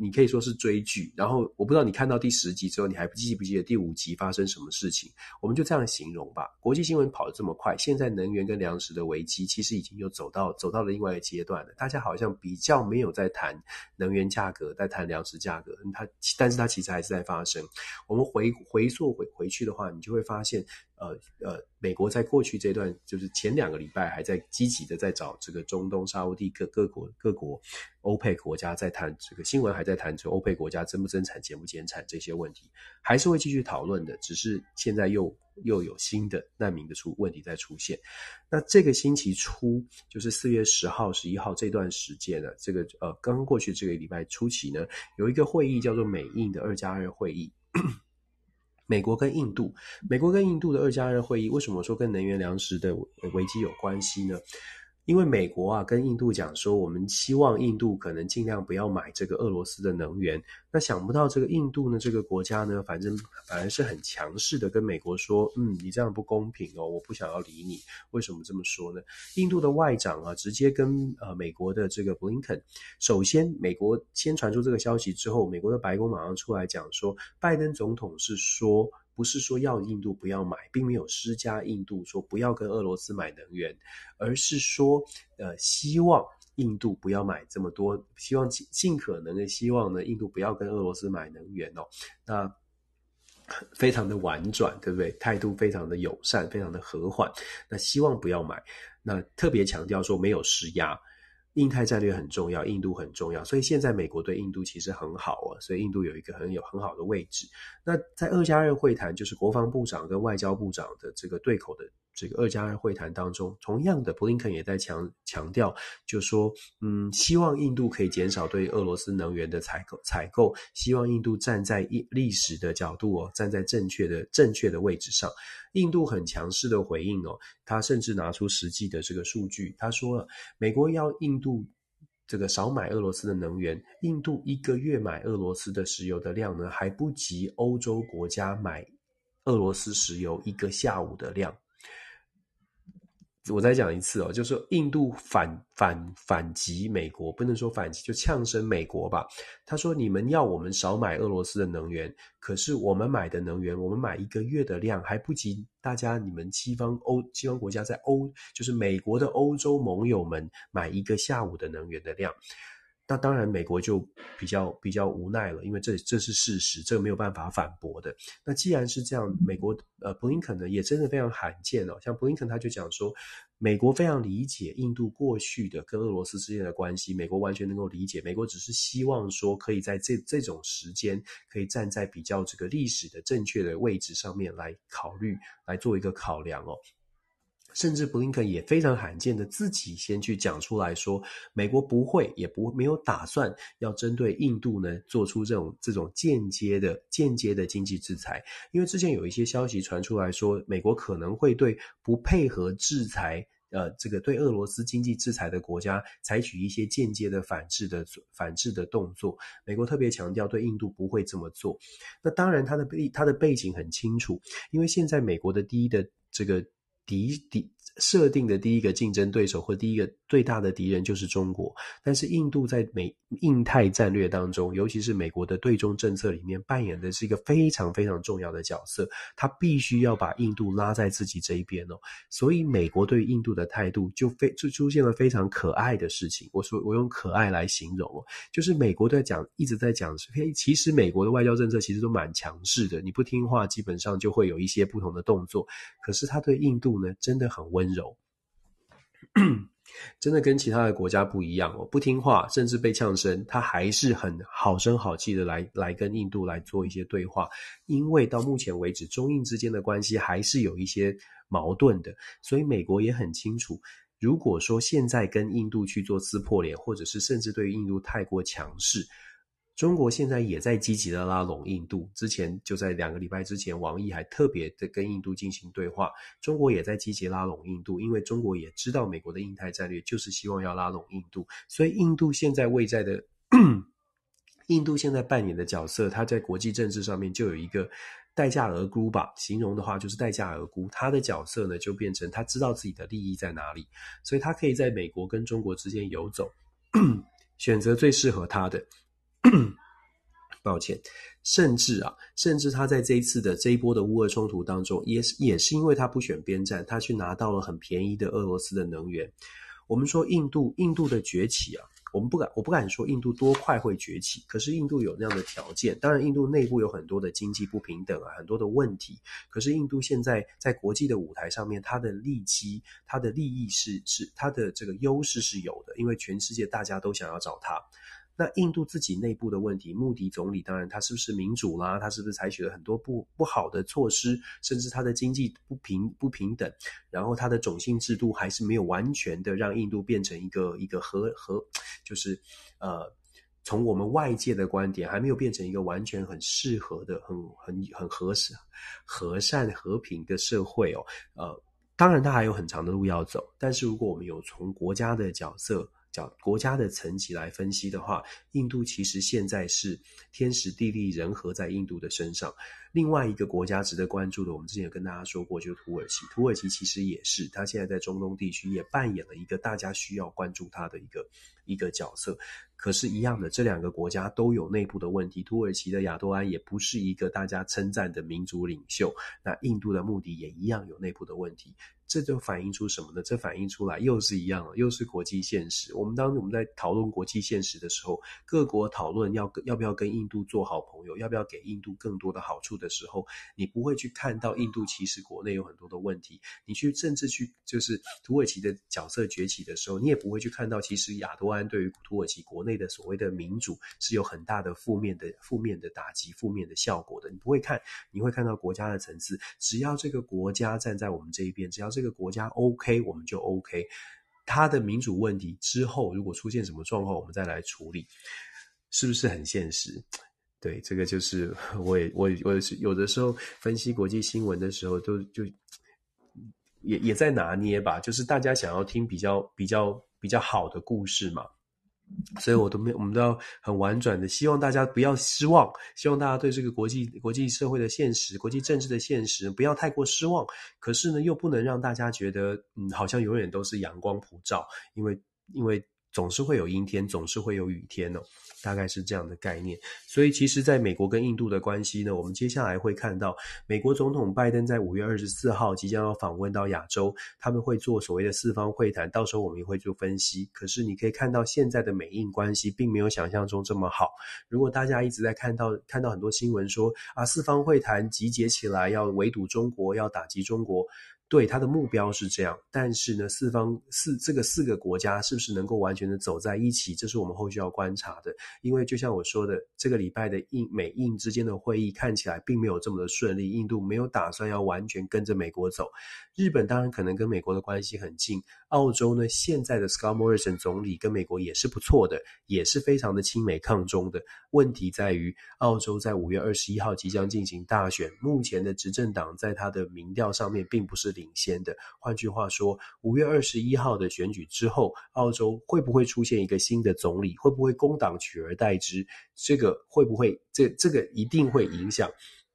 你可以说是追剧，然后我不知道你看到第十集之后，你还记不记得第五集发生什么事情？我们就这样形容吧。国际新闻跑得这么快，现在能源跟粮食的危机其实已经又走到走到了另外一个阶段了。大家好像比较没有在谈能源价格，在谈粮食价格，它但是它其实还是在发生。我们回回溯回回去的话，你就会发现。呃呃，美国在过去这段，就是前两个礼拜还在积极的在找这个中东沙乌地各各国各国欧佩国家在谈这个新闻，还在谈这个欧佩国家增不增产、减不减产这些问题，还是会继续讨论的。只是现在又又有新的难民的出问题在出现。那这个星期初，就是四月十号、十一号这段时间呢，这个呃刚过去这个礼拜初期呢，有一个会议叫做美印的二加二会议。美国跟印度，美国跟印度的二加二会议，为什么说跟能源粮食的危机有关系呢？因为美国啊跟印度讲说，我们希望印度可能尽量不要买这个俄罗斯的能源。那想不到这个印度呢这个国家呢，反正反而是很强势的跟美国说，嗯，你这样不公平哦，我不想要理你。为什么这么说呢？印度的外长啊直接跟呃美国的这个布林肯，首先美国先传出这个消息之后，美国的白宫马上出来讲说，拜登总统是说。不是说要印度不要买，并没有施加印度说不要跟俄罗斯买能源，而是说，呃，希望印度不要买这么多，希望尽尽可能的希望呢，印度不要跟俄罗斯买能源哦。那非常的婉转，对不对？态度非常的友善，非常的和缓。那希望不要买，那特别强调说没有施压。印太战略很重要，印度很重要，所以现在美国对印度其实很好啊，所以印度有一个很有很好的位置。那在二加二会谈，就是国防部长跟外交部长的这个对口的。这个二加二会谈当中，同样的，布林肯也在强强调，就说，嗯，希望印度可以减少对俄罗斯能源的采购，采购，希望印度站在一历史的角度哦，站在正确的正确的位置上。印度很强势的回应哦，他甚至拿出实际的这个数据，他说了，美国要印度这个少买俄罗斯的能源，印度一个月买俄罗斯的石油的量呢，还不及欧洲国家买俄罗斯石油一个下午的量。我再讲一次哦，就是印度反反反击美国，不能说反击，就呛声美国吧。他说：“你们要我们少买俄罗斯的能源，可是我们买的能源，我们买一个月的量还不及大家你们西方欧西方国家在欧，就是美国的欧洲盟友们买一个下午的能源的量。”那当然，美国就比较比较无奈了，因为这这是事实，这个没有办法反驳的。那既然是这样，美国呃布林肯呢也真的非常罕见哦，像布林肯他就讲说，美国非常理解印度过去的跟俄罗斯之间的关系，美国完全能够理解，美国只是希望说可以在这这种时间可以站在比较这个历史的正确的位置上面来考虑，来做一个考量哦。甚至布林肯也非常罕见的自己先去讲出来说，美国不会也不没有打算要针对印度呢做出这种这种间接的间接的经济制裁，因为之前有一些消息传出来说，美国可能会对不配合制裁，呃，这个对俄罗斯经济制裁的国家采取一些间接的反制的反制的动作。美国特别强调对印度不会这么做。那当然，他的背他的背景很清楚，因为现在美国的第一的这个。底底设定的第一个竞争对手或第一个最大的敌人就是中国，但是印度在美印太战略当中，尤其是美国的对中政策里面扮演的是一个非常非常重要的角色，他必须要把印度拉在自己这一边哦，所以美国对印度的态度就非就出现了非常可爱的事情。我说我用可爱来形容哦，就是美国在讲一直在讲，嘿，其实美国的外交政策其实都蛮强势的，你不听话，基本上就会有一些不同的动作。可是他对印度呢，真的很温温柔。真的跟其他的国家不一样哦，不听话，甚至被呛声，他还是很好声好气的来来跟印度来做一些对话。因为到目前为止，中印之间的关系还是有一些矛盾的，所以美国也很清楚，如果说现在跟印度去做撕破脸，或者是甚至对于印度太过强势。中国现在也在积极的拉拢印度，之前就在两个礼拜之前，王毅还特别的跟印度进行对话。中国也在积极拉拢印度，因为中国也知道美国的印太战略就是希望要拉拢印度，所以印度现在位在的，印度现在扮演的角色，它在国际政治上面就有一个待价而沽吧，形容的话就是待价而沽。他的角色呢，就变成他知道自己的利益在哪里，所以他可以在美国跟中国之间游走，选择最适合他的。抱歉，甚至啊，甚至他在这一次的这一波的乌俄冲突当中，也是也是因为他不选边站，他去拿到了很便宜的俄罗斯的能源。我们说印度，印度的崛起啊，我们不敢，我不敢说印度多快会崛起，可是印度有那样的条件。当然，印度内部有很多的经济不平等啊，很多的问题。可是印度现在在国际的舞台上面，它的利基、它的利益是是它的这个优势是有的，因为全世界大家都想要找它。那印度自己内部的问题，穆迪总理当然他是不是民主啦？他是不是采取了很多不不好的措施？甚至他的经济不平不平等，然后他的种姓制度还是没有完全的让印度变成一个一个和和，就是呃从我们外界的观点，还没有变成一个完全很适合的、很很很和善、和善和平的社会哦。呃，当然他还有很长的路要走，但是如果我们有从国家的角色，国家的层级来分析的话，印度其实现在是天时地利人和在印度的身上。另外一个国家值得关注的，我们之前有跟大家说过，就土耳其。土耳其其实也是，它现在在中东地区也扮演了一个大家需要关注它的一个一个角色。可是，一样的，这两个国家都有内部的问题。土耳其的亚多安也不是一个大家称赞的民族领袖。那印度的穆迪也一样有内部的问题。这就反映出什么呢？这反映出来又是一样了，又是国际现实。我们当我们在讨论国际现实的时候，各国讨论要要不要跟印度做好朋友，要不要给印度更多的好处的时候，你不会去看到印度其实国内有很多的问题。你去甚至去就是土耳其的角色崛起的时候，你也不会去看到其实亚多安对于土耳其国内的所谓的民主是有很大的负面的负面的打击、负面的效果的。你不会看，你会看到国家的层次。只要这个国家站在我们这一边，只要这个国家 OK，我们就 OK。他的民主问题之后，如果出现什么状况，我们再来处理，是不是很现实？对，这个就是 我也我我也是有的时候分析国际新闻的时候，都就也也在拿捏吧，就是大家想要听比较比较比较好的故事嘛。所以，我都没，我们都要很婉转的，希望大家不要失望，希望大家对这个国际国际社会的现实、国际政治的现实不要太过失望。可是呢，又不能让大家觉得，嗯，好像永远都是阳光普照，因为，因为。总是会有阴天，总是会有雨天哦，大概是这样的概念。所以，其实，在美国跟印度的关系呢，我们接下来会看到，美国总统拜登在五月二十四号即将要访问到亚洲，他们会做所谓的四方会谈，到时候我们也会做分析。可是，你可以看到现在的美印关系并没有想象中这么好。如果大家一直在看到看到很多新闻说啊，四方会谈集结起来要围堵中国，要打击中国。对，他的目标是这样，但是呢，四方四这个四个国家是不是能够完全的走在一起，这是我们后续要观察的。因为就像我说的，这个礼拜的印美印之间的会议看起来并没有这么的顺利，印度没有打算要完全跟着美国走。日本当然可能跟美国的关系很近，澳洲呢，现在的 Scott Morrison 总理跟美国也是不错的，也是非常的亲美抗中的。问题在于，澳洲在五月二十一号即将进行大选，目前的执政党在他的民调上面并不是。领先的，换句话说，五月二十一号的选举之后，澳洲会不会出现一个新的总理？会不会工党取而代之？这个会不会？这这个一定会影响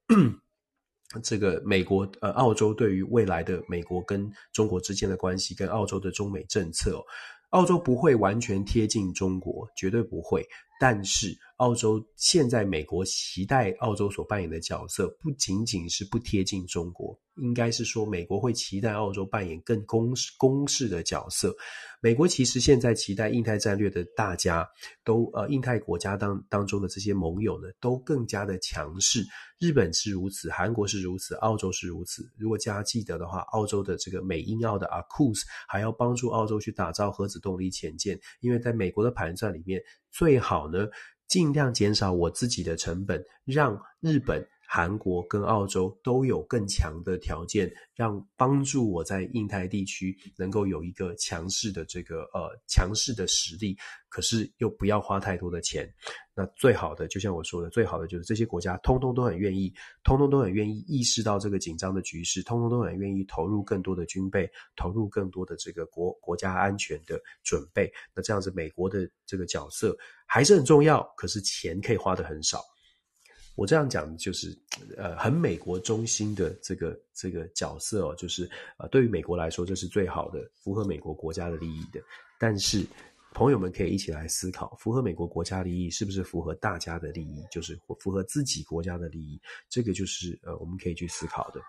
这个美国呃澳洲对于未来的美国跟中国之间的关系，跟澳洲的中美政策。澳洲不会完全贴近中国，绝对不会。但是，澳洲现在美国期待澳洲所扮演的角色，不仅仅是不贴近中国，应该是说美国会期待澳洲扮演更公式公式的角色。美国其实现在期待印太战略的大家都呃，印太国家当当中的这些盟友呢，都更加的强势。日本是如此，韩国是如此，澳洲是如此。如果大家记得的话，澳洲的这个美英澳的 AUKUS 还要帮助澳洲去打造核子动力潜舰，因为在美国的盘算里面，最好呢，尽量减少我自己的成本，让日本。韩国跟澳洲都有更强的条件，让帮助我在印太地区能够有一个强势的这个呃强势的实力，可是又不要花太多的钱。那最好的，就像我说的，最好的就是这些国家通通都很愿意，通通都很愿意意识到这个紧张的局势，通通都很愿意投入更多的军备，投入更多的这个国国家安全的准备。那这样子，美国的这个角色还是很重要，可是钱可以花得很少。我这样讲就是，呃，很美国中心的这个这个角色哦，就是呃，对于美国来说，这是最好的，符合美国国家的利益的。但是，朋友们可以一起来思考，符合美国国家利益是不是符合大家的利益？就是符合自己国家的利益，这个就是呃，我们可以去思考的。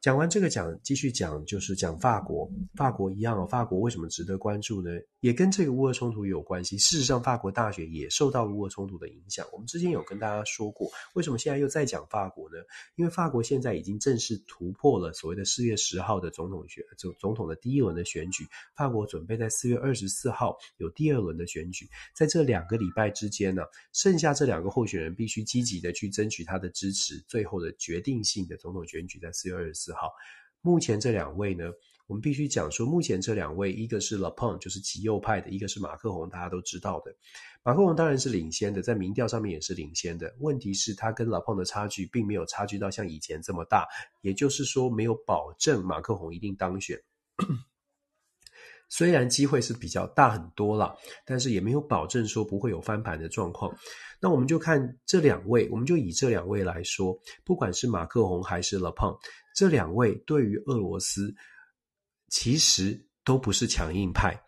讲完这个讲，继续讲，就是讲法国。法国一样哦，法国为什么值得关注呢？也跟这个乌俄冲突有关系。事实上，法国大选也受到乌俄冲突的影响。我们之前有跟大家说过，为什么现在又在讲法国呢？因为法国现在已经正式突破了所谓的四月十号的总统选，总总统的第一轮的选举。法国准备在四月二十四号有第二轮的选举。在这两个礼拜之间呢，剩下这两个候选人必须积极的去争取他的支持。最后的决定性的总统选举在四月二十四号。好，目前这两位呢，我们必须讲说，目前这两位，一个是 Le Pen，就是极右派的；一个是马克宏，大家都知道的。马克宏当然是领先的，在民调上面也是领先的。问题是，他跟 Le Pen 的差距并没有差距到像以前这么大，也就是说，没有保证马克宏一定当选。虽然机会是比较大很多了，但是也没有保证说不会有翻盘的状况。那我们就看这两位，我们就以这两位来说，不管是马克宏还是勒庞这两位对于俄罗斯其实都不是强硬派。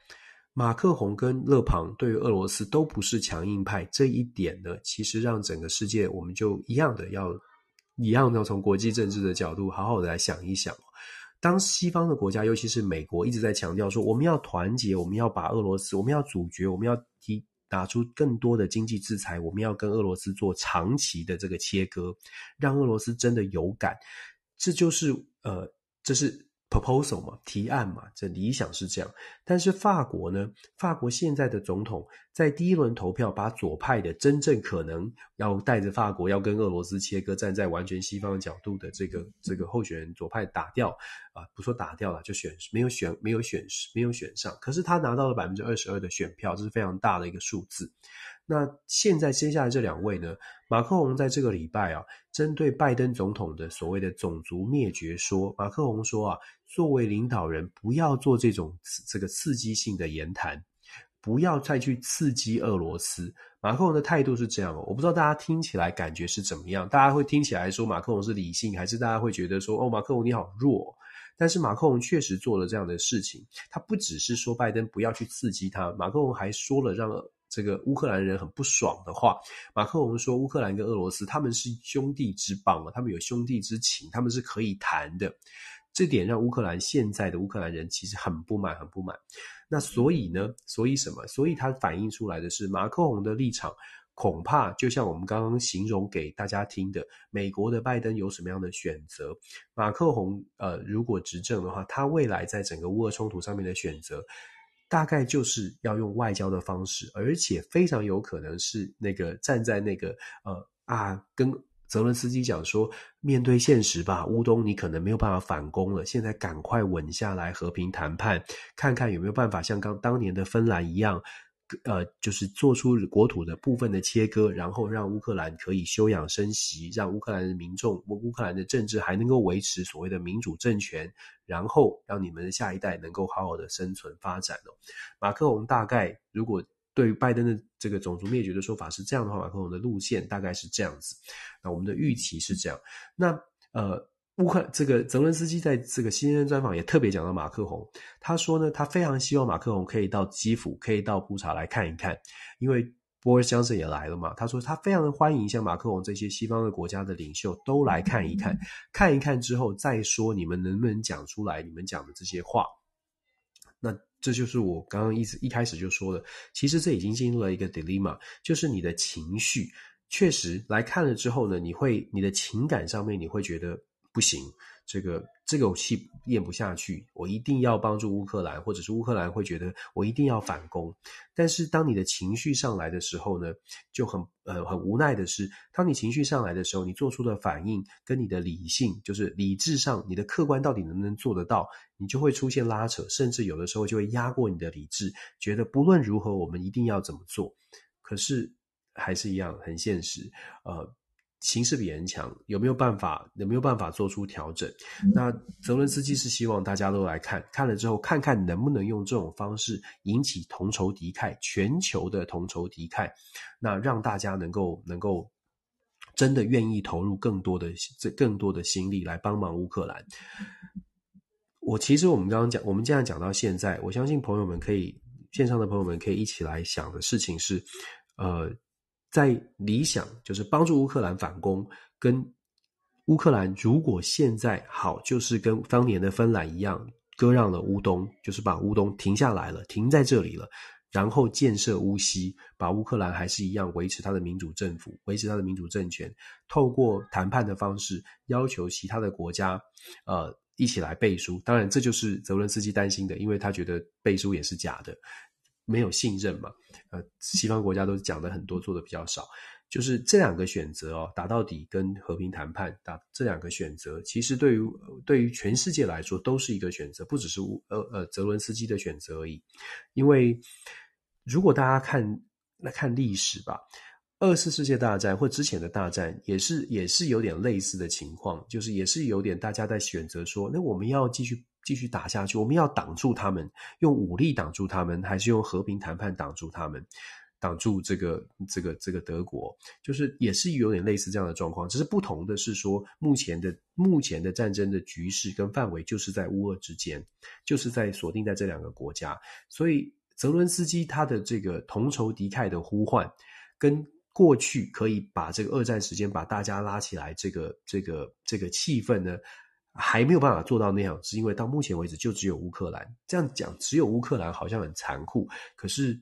马克宏跟勒庞对于俄罗斯都不是强硬派，这一点呢，其实让整个世界我们就一样的要一样的要从国际政治的角度好好的来想一想。当西方的国家，尤其是美国，一直在强调说我们要团结，我们要把俄罗斯，我们要阻绝，我们要提拿出更多的经济制裁，我们要跟俄罗斯做长期的这个切割，让俄罗斯真的有感。这就是呃，这是。proposal 嘛，提案嘛，这理想是这样。但是法国呢？法国现在的总统在第一轮投票，把左派的真正可能要带着法国要跟俄罗斯切割，站在完全西方角度的这个这个候选人左派打掉啊，不说打掉了，就选没有选没有选没有选上。可是他拿到了百分之二十二的选票，这是非常大的一个数字。那现在接下来这两位呢？马克龙在这个礼拜啊，针对拜登总统的所谓的种族灭绝说，马克龙说啊，作为领导人不要做这种这个刺激性的言谈，不要再去刺激俄罗斯。马克龙的态度是这样哦，我不知道大家听起来感觉是怎么样？大家会听起来说马克龙是理性，还是大家会觉得说哦，马克龙你好弱？但是马克龙确实做了这样的事情，他不只是说拜登不要去刺激他，马克龙还说了让。这个乌克兰人很不爽的话，马克龙说乌克兰跟俄罗斯他们是兄弟之邦啊，他们有兄弟之情，他们是可以谈的。这点让乌克兰现在的乌克兰人其实很不满，很不满。那所以呢？所以什么？所以他反映出来的是马克宏的立场，恐怕就像我们刚刚形容给大家听的，美国的拜登有什么样的选择？马克宏呃，如果执政的话，他未来在整个乌俄冲突上面的选择。大概就是要用外交的方式，而且非常有可能是那个站在那个呃啊，跟泽伦斯基讲说，面对现实吧，乌东你可能没有办法反攻了，现在赶快稳下来和平谈判，看看有没有办法像刚当年的芬兰一样。呃，就是做出国土的部分的切割，然后让乌克兰可以休养生息，让乌克兰的民众、乌克兰的政治还能够维持所谓的民主政权，然后让你们的下一代能够好好的生存发展哦。马克龙大概如果对拜登的这个种族灭绝的说法是这样的话，马克龙的路线大概是这样子。那我们的预期是这样。那呃。乌克这个泽伦斯基在这个 CNN 专访也特别讲到马克龙，他说呢，他非常希望马克龙可以到基辅，可以到布查来看一看，因为 Boris Johnson 也来了嘛。他说他非常的欢迎像马克龙这些西方的国家的领袖都来看一看，看一看之后再说你们能不能讲出来你们讲的这些话。这就是我刚刚一直一开始就说了，其实这已经进入了一个 dilemma，就是你的情绪确实来看了之后呢，你会你的情感上面你会觉得。不行，这个这个气咽不下去。我一定要帮助乌克兰，或者是乌克兰会觉得我一定要反攻。但是当你的情绪上来的时候呢，就很呃很无奈的是，当你情绪上来的时候，你做出的反应跟你的理性，就是理智上你的客观到底能不能做得到，你就会出现拉扯，甚至有的时候就会压过你的理智，觉得不论如何我们一定要怎么做。可是还是一样很现实，呃。形势比人强，有没有办法？有没有办法做出调整？那泽伦斯基是希望大家都来看，看了之后，看看能不能用这种方式引起同仇敌忾，全球的同仇敌忾，那让大家能够能够真的愿意投入更多的这更多的心力来帮忙乌克兰。我其实我们刚刚讲，我们这样讲到现在，我相信朋友们可以线上的朋友们可以一起来想的事情是，呃。在理想就是帮助乌克兰反攻，跟乌克兰如果现在好，就是跟当年的芬兰一样，割让了乌东，就是把乌东停下来了，停在这里了，然后建设乌西，把乌克兰还是一样维持他的民主政府，维持他的民主政权，透过谈判的方式要求其他的国家，呃，一起来背书。当然，这就是泽伦斯基担心的，因为他觉得背书也是假的。没有信任嘛。呃，西方国家都讲的很多，做的比较少。就是这两个选择哦，打到底跟和平谈判，打这两个选择，其实对于对于全世界来说都是一个选择，不只是乌呃呃泽伦斯基的选择而已。因为如果大家看来看历史吧，二次世界大战或之前的大战也是也是有点类似的情况，就是也是有点大家在选择说，那我们要继续继续打下去，我们要挡住他们，用武力挡住他们，还是用和平谈判挡住他们？挡住这个这个这个德国，就是也是有点类似这样的状况，只是不同的是说，目前的目前的战争的局势跟范围就是在乌俄之间，就是在锁定在这两个国家，所以泽伦斯基他的这个同仇敌忾的呼唤，跟过去可以把这个二战时间把大家拉起来，这个这个这个气氛呢，还没有办法做到那样，是因为到目前为止就只有乌克兰。这样讲，只有乌克兰好像很残酷，可是。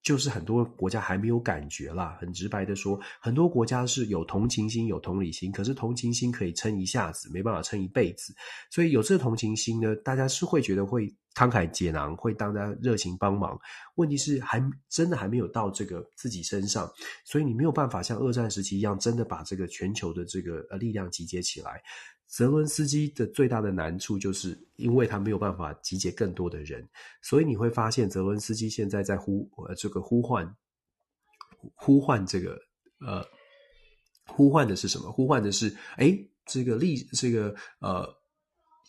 就是很多国家还没有感觉啦，很直白的说，很多国家是有同情心、有同理心，可是同情心可以撑一下子，没办法撑一辈子。所以有这同情心呢，大家是会觉得会慷慨解囊，会当大家热情帮忙。问题是还真的还没有到这个自己身上，所以你没有办法像二战时期一样，真的把这个全球的这个呃力量集结起来。泽伦斯基的最大的难处，就是因为他没有办法集结更多的人，所以你会发现泽伦斯基现在在呼呃这个呼唤，呼唤这个呃呼唤的是什么？呼唤的是哎这个力这个呃。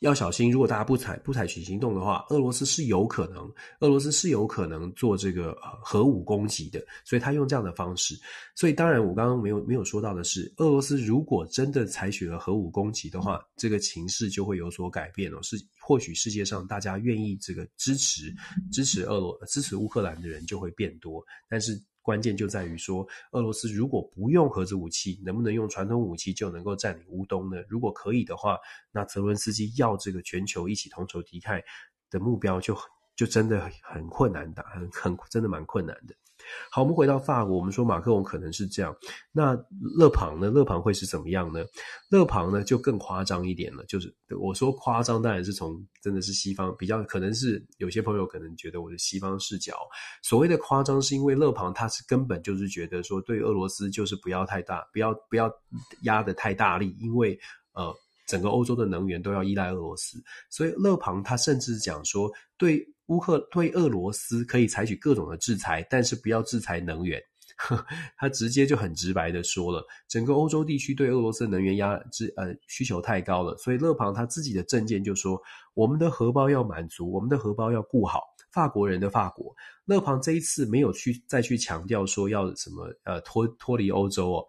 要小心，如果大家不采不采取行动的话，俄罗斯是有可能，俄罗斯是有可能做这个呃核武攻击的，所以他用这样的方式。所以当然，我刚刚没有没有说到的是，俄罗斯如果真的采取了核武攻击的话，这个情势就会有所改变了。是或许世界上大家愿意这个支持支持俄罗支持乌克兰的人就会变多，但是。关键就在于说，俄罗斯如果不用核子武器，能不能用传统武器就能够占领乌东呢？如果可以的话，那泽伦斯基要这个全球一起同仇敌忾的目标就就真的很很困难的，很很真的蛮困难的。好，我们回到法国，我们说马克龙可能是这样，那勒庞呢？勒庞会是怎么样呢？勒庞呢就更夸张一点了，就是我说夸张，当然是从真的是西方比较，可能是有些朋友可能觉得我是西方视角。所谓的夸张，是因为勒庞他是根本就是觉得说，对俄罗斯就是不要太大，不要不要压得太大力，因为呃整个欧洲的能源都要依赖俄罗斯，所以勒庞他甚至讲说对。乌克对俄罗斯可以采取各种的制裁，但是不要制裁能源。他直接就很直白的说了，整个欧洲地区对俄罗斯能源压制呃需求太高了，所以勒庞他自己的政见就说，我们的荷包要满足，我们的荷包要顾好，法国人的法国。勒庞这一次没有去再去强调说要什么呃脱脱离欧洲哦。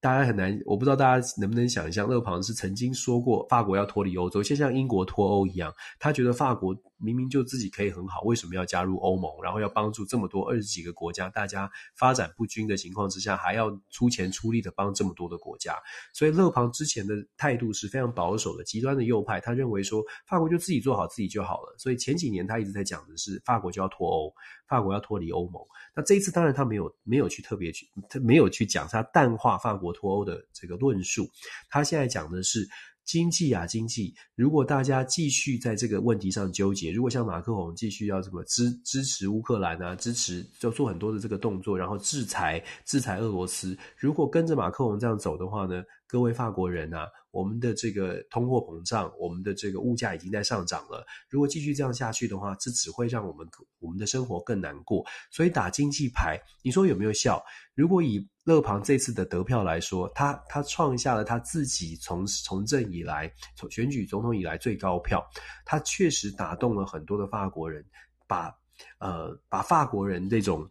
大家很难，我不知道大家能不能想象，勒庞是曾经说过法国要脱离欧洲，就像英国脱欧一样。他觉得法国明明就自己可以很好，为什么要加入欧盟？然后要帮助这么多二十几个国家，大家发展不均的情况之下，还要出钱出力的帮这么多的国家。所以勒庞之前的态度是非常保守的，极端的右派。他认为说法国就自己做好自己就好了。所以前几年他一直在讲的是法国就要脱欧，法国要脱离欧盟。那这一次当然他没有没有去特别去，他没有去讲，他淡化法国脱欧的这个论述。他现在讲的是经济啊，经济。如果大家继续在这个问题上纠结，如果像马克宏继续要什么支支持乌克兰啊，支持就做很多的这个动作，然后制裁制裁俄罗斯。如果跟着马克宏这样走的话呢，各位法国人啊。我们的这个通货膨胀，我们的这个物价已经在上涨了。如果继续这样下去的话，这只会让我们我们的生活更难过。所以打经济牌，你说有没有效？如果以勒庞这次的得票来说，他他创下了他自己从从政以来，从选举总统以来最高票。他确实打动了很多的法国人，把呃把法国人这种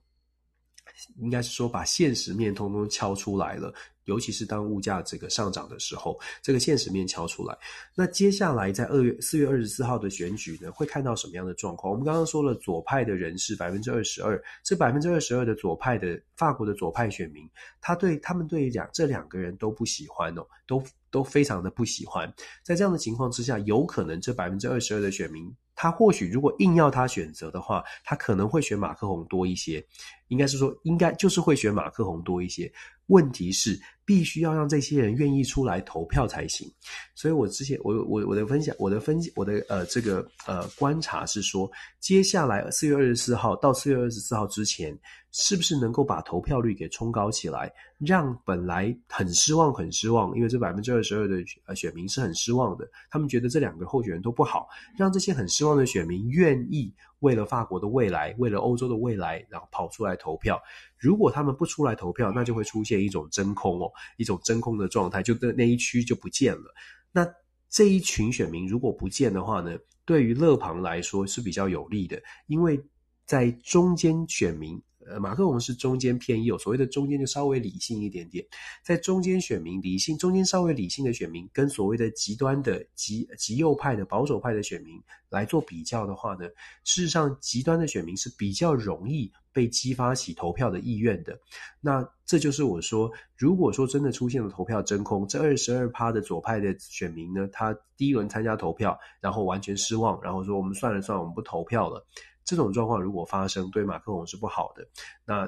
应该是说把现实面通通敲出来了。尤其是当物价这个上涨的时候，这个现实面敲出来。那接下来在二月四月二十四号的选举呢，会看到什么样的状况？我们刚刚说了，左派的人是百分之二十二，这百分之二十二的左派的法国的左派选民，他对他们对两这两个人都不喜欢哦，都都非常的不喜欢。在这样的情况之下，有可能这百分之二十二的选民，他或许如果硬要他选择的话，他可能会选马克宏多一些。应该是说，应该就是会选马克宏多一些。问题是，必须要让这些人愿意出来投票才行。所以我之前，我我我的分享，我的分我的呃这个呃观察是说，接下来四月二十四号到四月二十四号之前，是不是能够把投票率给冲高起来，让本来很失望很失望，因为这百分之二十二的呃选民是很失望的，他们觉得这两个候选人都不好，让这些很失望的选民愿意。为了法国的未来，为了欧洲的未来，然后跑出来投票。如果他们不出来投票，那就会出现一种真空哦，一种真空的状态，就那那一区就不见了。那这一群选民如果不见的话呢，对于勒庞来说是比较有利的，因为在中间选民。呃，马克龙是中间偏右，所谓的中间就稍微理性一点点，在中间选民理性，中间稍微理性的选民跟所谓的极端的极极右派的保守派的选民来做比较的话呢，事实上极端的选民是比较容易被激发起投票的意愿的。那这就是我说，如果说真的出现了投票真空，这二十二趴的左派的选民呢，他第一轮参加投票，然后完全失望，然后说我们算了算了，我们不投票了。这种状况如果发生，对马克龙是不好的。那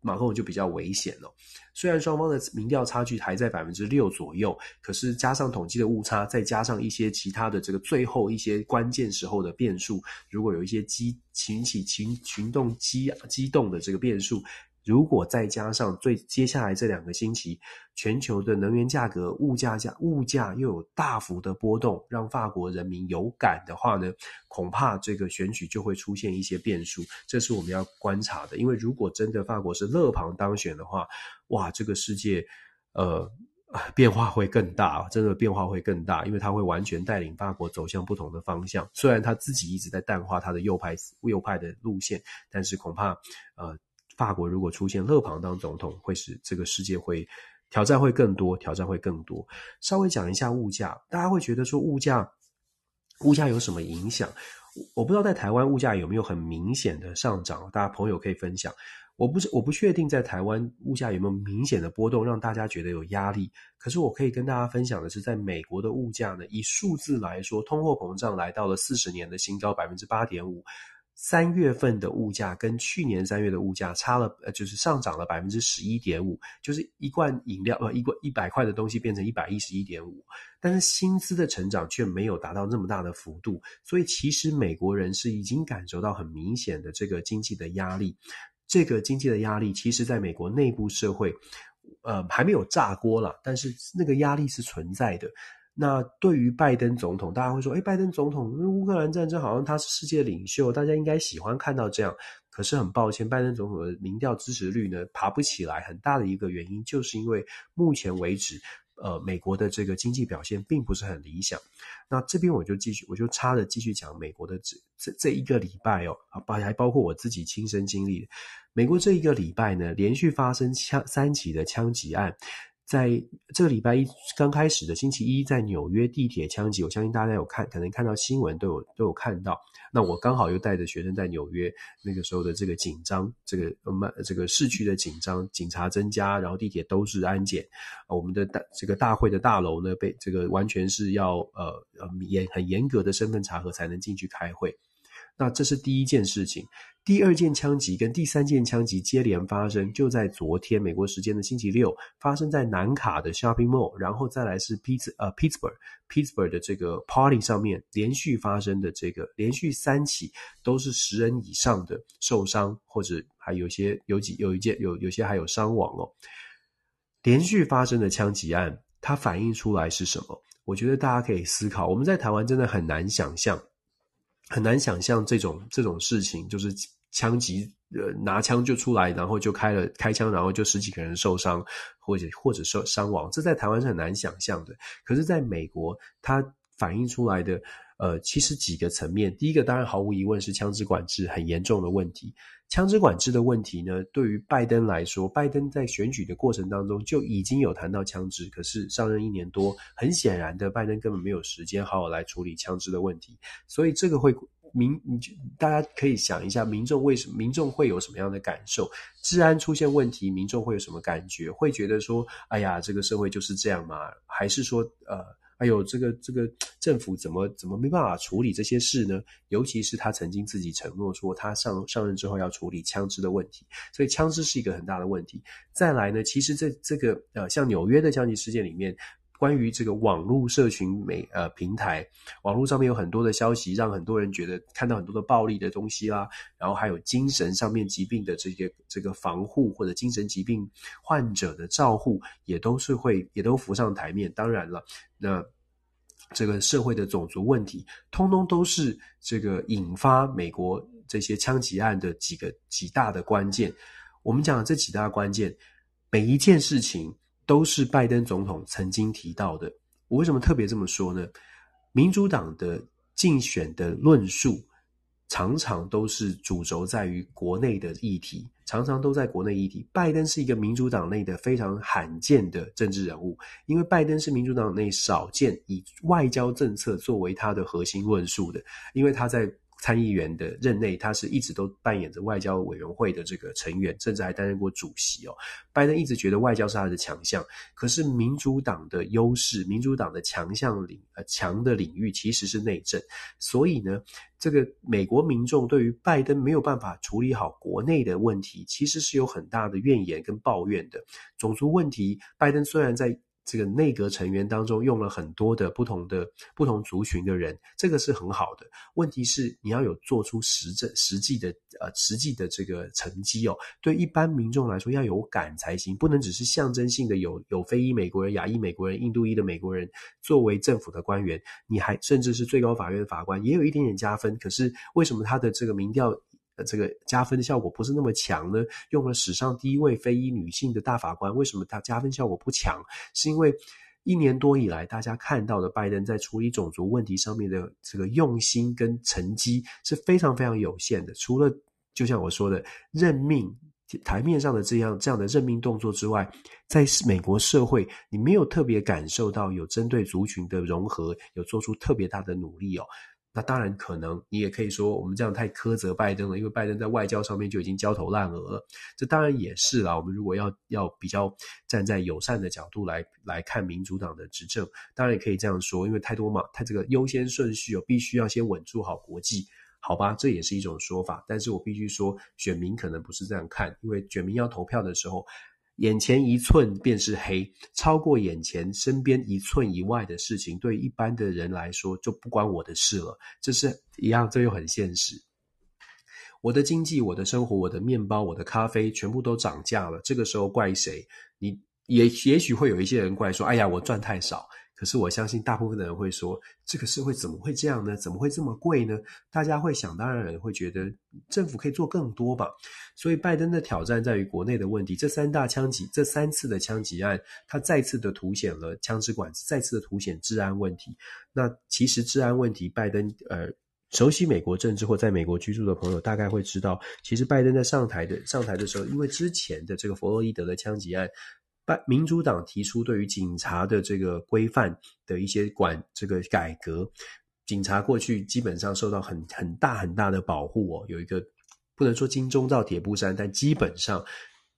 马克龙就比较危险了。虽然双方的民调差距还在百分之六左右，可是加上统计的误差，再加上一些其他的这个最后一些关键时候的变数，如果有一些激群起群群动激激动的这个变数。如果再加上最接下来这两个星期，全球的能源价格、物价价物价又有大幅的波动，让法国人民有感的话呢，恐怕这个选举就会出现一些变数，这是我们要观察的。因为如果真的法国是勒庞当选的话，哇，这个世界呃变化会更大，真的变化会更大，因为他会完全带领法国走向不同的方向。虽然他自己一直在淡化他的右派右派的路线，但是恐怕呃。法国如果出现勒庞当总统，会使这个世界会挑战会更多，挑战会更多。稍微讲一下物价，大家会觉得说物价物价有什么影响？我不知道在台湾物价有没有很明显的上涨，大家朋友可以分享。我不是我不确定在台湾物价有没有明显的波动，让大家觉得有压力。可是我可以跟大家分享的是，在美国的物价呢，以数字来说，通货膨胀来到了四十年的新高，百分之八点五。三月份的物价跟去年三月的物价差了，呃，就是上涨了百分之十一点五，就是一罐饮料，呃，一罐一百块的东西变成一百一十一点五，但是薪资的成长却没有达到那么大的幅度，所以其实美国人是已经感受到很明显的这个经济的压力，这个经济的压力，其实在美国内部社会，呃，还没有炸锅了，但是那个压力是存在的。那对于拜登总统，大家会说：“诶，拜登总统，乌克兰战争好像他是世界领袖，大家应该喜欢看到这样。”可是很抱歉，拜登总统的民调支持率呢，爬不起来，很大的一个原因就是因为目前为止，呃，美国的这个经济表现并不是很理想。那这边我就继续，我就插着继续讲美国的这这这一个礼拜哦，啊，包还包括我自己亲身经历，美国这一个礼拜呢，连续发生枪三起的枪击案。在这个礼拜一刚开始的星期一，在纽约地铁枪击，我相信大家有看，可能看到新闻都有都有看到。那我刚好又带着学生在纽约，那个时候的这个紧张，这个呃这个市区的紧张，警察增加，然后地铁都是安检。我们的大这个大会的大楼呢，被这个完全是要呃呃严很严格的身份查核才能进去开会。那这是第一件事情，第二件枪击跟第三件枪击接连发生，就在昨天美国时间的星期六，发生在南卡的 Shopping Mall，然后再来是 Pitts 呃 Pittsburgh Pittsburgh 的这个 Party 上面连续发生的这个连续三起，都是十人以上的受伤，或者还有些有几有一件有有些还有伤亡哦。连续发生的枪击案，它反映出来是什么？我觉得大家可以思考，我们在台湾真的很难想象。很难想象这种这种事情，就是枪击，呃，拿枪就出来，然后就开了开枪，然后就十几个人受伤，或者或者受伤亡，这在台湾是很难想象的。可是，在美国，它反映出来的，呃，其实几个层面，第一个当然毫无疑问是枪支管制很严重的问题。枪支管制的问题呢，对于拜登来说，拜登在选举的过程当中就已经有谈到枪支，可是上任一年多，很显然的，拜登根本没有时间好好来处理枪支的问题，所以这个会民，大家可以想一下，民众为什么，民众会有什么样的感受？治安出现问题，民众会有什么感觉？会觉得说，哎呀，这个社会就是这样吗？还是说，呃？还有，这个这个政府怎么怎么没办法处理这些事呢？尤其是他曾经自己承诺说，他上上任之后要处理枪支的问题，所以枪支是一个很大的问题。再来呢，其实这这个呃，像纽约的枪击事件里面。关于这个网络社群媒呃平台，网络上面有很多的消息，让很多人觉得看到很多的暴力的东西啦，然后还有精神上面疾病的这些这个防护或者精神疾病患者的照护，也都是会也都浮上台面。当然了，那这个社会的种族问题，通通都是这个引发美国这些枪击案的几个几大的关键。我们讲的这几大关键，每一件事情。都是拜登总统曾经提到的。我为什么特别这么说呢？民主党的竞选的论述常常都是主轴在于国内的议题，常常都在国内议题。拜登是一个民主党内的非常罕见的政治人物，因为拜登是民主党内少见以外交政策作为他的核心论述的，因为他在。参议员的任内，他是一直都扮演着外交委员会的这个成员，甚至还担任过主席哦。拜登一直觉得外交是他的强项，可是民主党的优势，民主党的强项领呃强的领域其实是内政，所以呢，这个美国民众对于拜登没有办法处理好国内的问题，其实是有很大的怨言跟抱怨的。种族问题，拜登虽然在这个内阁成员当中用了很多的不同的不同族群的人，这个是很好的。问题是你要有做出实证、实际的呃实际的这个成绩哦。对一般民众来说要有感才行，不能只是象征性的有有非裔美国人、亚裔美国人、印度裔的美国人作为政府的官员，你还甚至是最高法院法官也有一点点加分。可是为什么他的这个民调？这个加分的效果不是那么强呢？用了史上第一位非裔女性的大法官，为什么她加分效果不强？是因为一年多以来，大家看到的拜登在处理种族问题上面的这个用心跟成绩是非常非常有限的。除了就像我说的任命台面上的这样这样的任命动作之外，在美国社会，你没有特别感受到有针对族群的融合，有做出特别大的努力哦。那当然可能，你也可以说我们这样太苛责拜登了，因为拜登在外交上面就已经焦头烂额了。这当然也是啦。我们如果要要比较站在友善的角度来来看民主党的执政，当然也可以这样说，因为太多嘛，他这个优先顺序哦，必须要先稳住好国际，好吧？这也是一种说法。但是我必须说，选民可能不是这样看，因为选民要投票的时候。眼前一寸便是黑，超过眼前身边一寸以外的事情，对一般的人来说就不关我的事了。这是一样，这又很现实。我的经济、我的生活、我的面包、我的咖啡，全部都涨价了。这个时候怪谁？你也也许会有一些人怪说：“哎呀，我赚太少。”可是我相信大部分的人会说，这个社会怎么会这样呢？怎么会这么贵呢？大家会想当然会觉得政府可以做更多吧。所以拜登的挑战在于国内的问题。这三大枪击，这三次的枪击案，他再次的凸显了枪支管制，再次的凸显治安问题。那其实治安问题，拜登呃熟悉美国政治或在美国居住的朋友大概会知道，其实拜登在上台的上台的时候，因为之前的这个弗洛伊德的枪击案。民主党提出对于警察的这个规范的一些管这个改革，警察过去基本上受到很很大很大的保护哦，有一个不能说金钟罩铁布衫，但基本上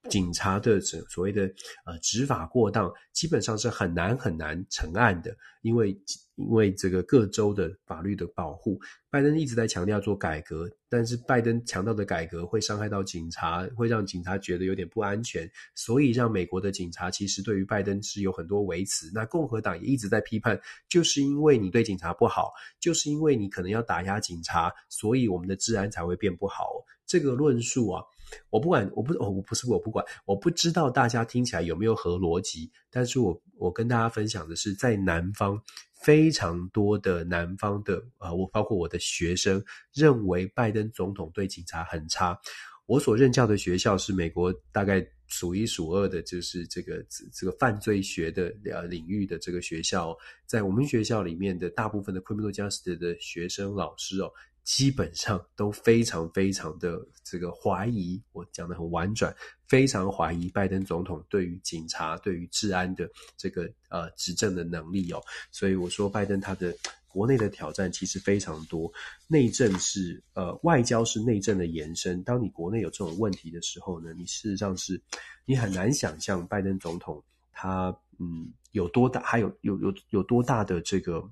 警察的所谓的呃执法过当，基本上是很难很难成案的，因为。因为这个各州的法律的保护，拜登一直在强调做改革，但是拜登强调的改革会伤害到警察，会让警察觉得有点不安全，所以让美国的警察其实对于拜登是有很多维持。那共和党也一直在批判，就是因为你对警察不好，就是因为你可能要打压警察，所以我们的治安才会变不好。这个论述啊。我不管，我不，我不是我不管，我不知道大家听起来有没有合逻辑，但是我我跟大家分享的是，在南方非常多的南方的呃，我包括我的学生认为拜登总统对警察很差。我所任教的学校是美国大概数一数二的，就是这个这个犯罪学的呃领域的这个学校，在我们学校里面的大部分的 criminal justice 的学生老师哦。基本上都非常非常的这个怀疑，我讲得很婉转，非常怀疑拜登总统对于警察、对于治安的这个呃执政的能力哦。所以我说，拜登他的国内的挑战其实非常多，内政是呃外交是内政的延伸。当你国内有这种问题的时候呢，你事实上是你很难想象拜登总统他嗯，有多大，还有有有有多大的这个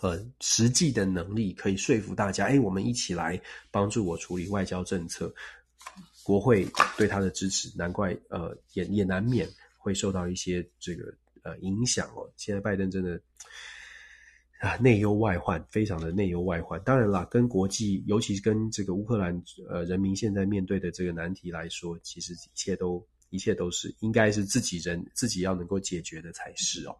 呃实际的能力可以说服大家？哎，我们一起来帮助我处理外交政策，国会对他的支持，难怪呃也也难免会受到一些这个呃影响哦。现在拜登真的。啊，内忧外患，非常的内忧外患。当然啦，跟国际，尤其是跟这个乌克兰呃人民现在面对的这个难题来说，其实一切都一切都是应该是自己人自己要能够解决的才是哦。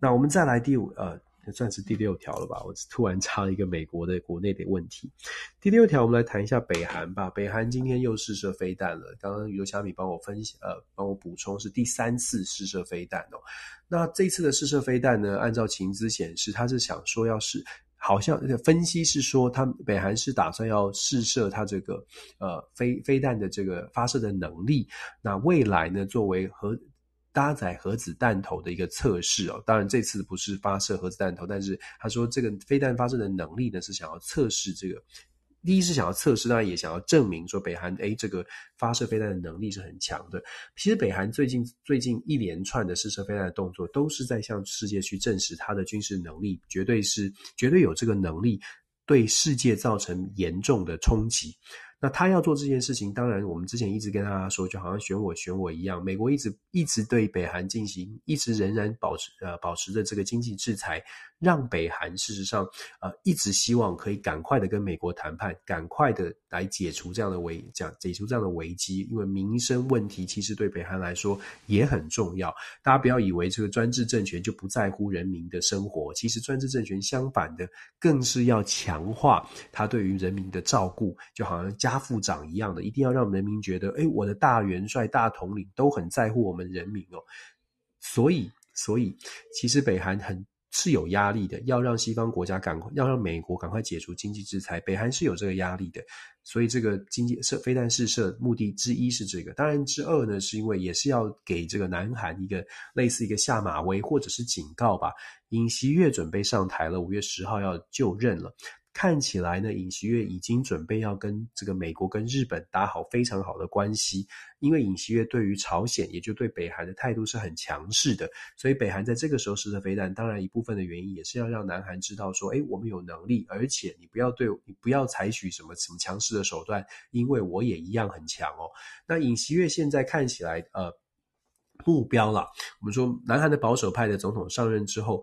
那我们再来第五呃。算是第六条了吧？我突然插了一个美国的国内的问题。第六条，我们来谈一下北韩吧。北韩今天又试射飞弹了。刚刚刘虾米帮我分析，呃，帮我补充是第三次试射飞弹哦。那这次的试射飞弹呢？按照情资显示，他是想说要试，好像分析是说，他北韩是打算要试射他这个呃飞飞弹的这个发射的能力。那未来呢，作为核。搭载核子弹头的一个测试哦，当然这次不是发射核子弹头，但是他说这个飞弹发射的能力呢，是想要测试这个，第一是想要测试，当然也想要证明说北韩诶这个发射飞弹的能力是很强的。其实北韩最近最近一连串的试射飞弹的动作，都是在向世界去证实它的军事能力绝对是绝对有这个能力对世界造成严重的冲击。那他要做这件事情，当然我们之前一直跟大家说，就好像选我选我一样，美国一直一直对北韩进行，一直仍然保持呃保持着这个经济制裁。让北韩事实上，呃，一直希望可以赶快的跟美国谈判，赶快的来解除这样的危，这样解除这样的危机。因为民生问题其实对北韩来说也很重要。大家不要以为这个专制政权就不在乎人民的生活，其实专制政权相反的，更是要强化他对于人民的照顾，就好像家父长一样的，一定要让人民觉得，诶，我的大元帅、大统领都很在乎我们人民哦。所以，所以其实北韩很。是有压力的，要让西方国家赶快，要让美国赶快解除经济制裁。北韩是有这个压力的，所以这个经济射飞弹试射目的之一是这个。当然之二呢，是因为也是要给这个南韩一个类似一个下马威或者是警告吧。尹锡悦准备上台了，五月十号要就任了。看起来呢，尹锡悦已经准备要跟这个美国跟日本打好非常好的关系，因为尹锡悦对于朝鲜，也就对北韩的态度是很强势的，所以北韩在这个时候试射飞弹，当然一部分的原因也是要让南韩知道说，诶，我们有能力，而且你不要对你不要采取什么什么强势的手段，因为我也一样很强哦。那尹锡悦现在看起来，呃，目标了，我们说南韩的保守派的总统上任之后。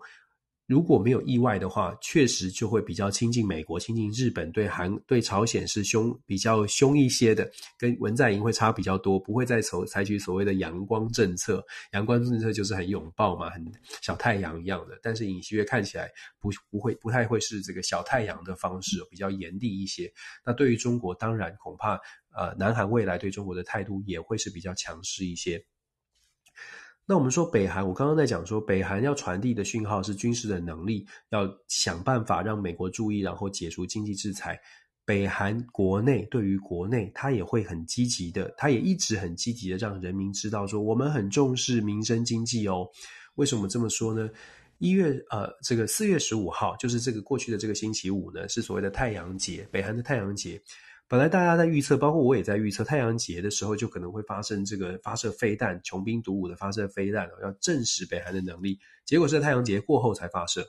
如果没有意外的话，确实就会比较亲近美国、亲近日本，对韩、对朝鲜是凶比较凶一些的，跟文在寅会差比较多，不会再采采取所谓的阳光政策。阳光政策就是很拥抱嘛，很小太阳一样的。但是尹锡悦看起来不不会不太会是这个小太阳的方式，比较严厉一些。那对于中国，当然恐怕呃，南韩未来对中国的态度也会是比较强势一些。那我们说北韩，我刚刚在讲说北韩要传递的讯号是军事的能力，要想办法让美国注意，然后解除经济制裁。北韩国内对于国内，他也会很积极的，他也一直很积极的让人民知道说，我们很重视民生经济哦。为什么这么说呢？一月呃，这个四月十五号，就是这个过去的这个星期五呢，是所谓的太阳节，北韩的太阳节。本来大家在预测，包括我也在预测，太阳节的时候就可能会发生这个发射飞弹、穷兵黩武的发射飞弹，要证实北韩的能力。结果是太阳节过后才发射。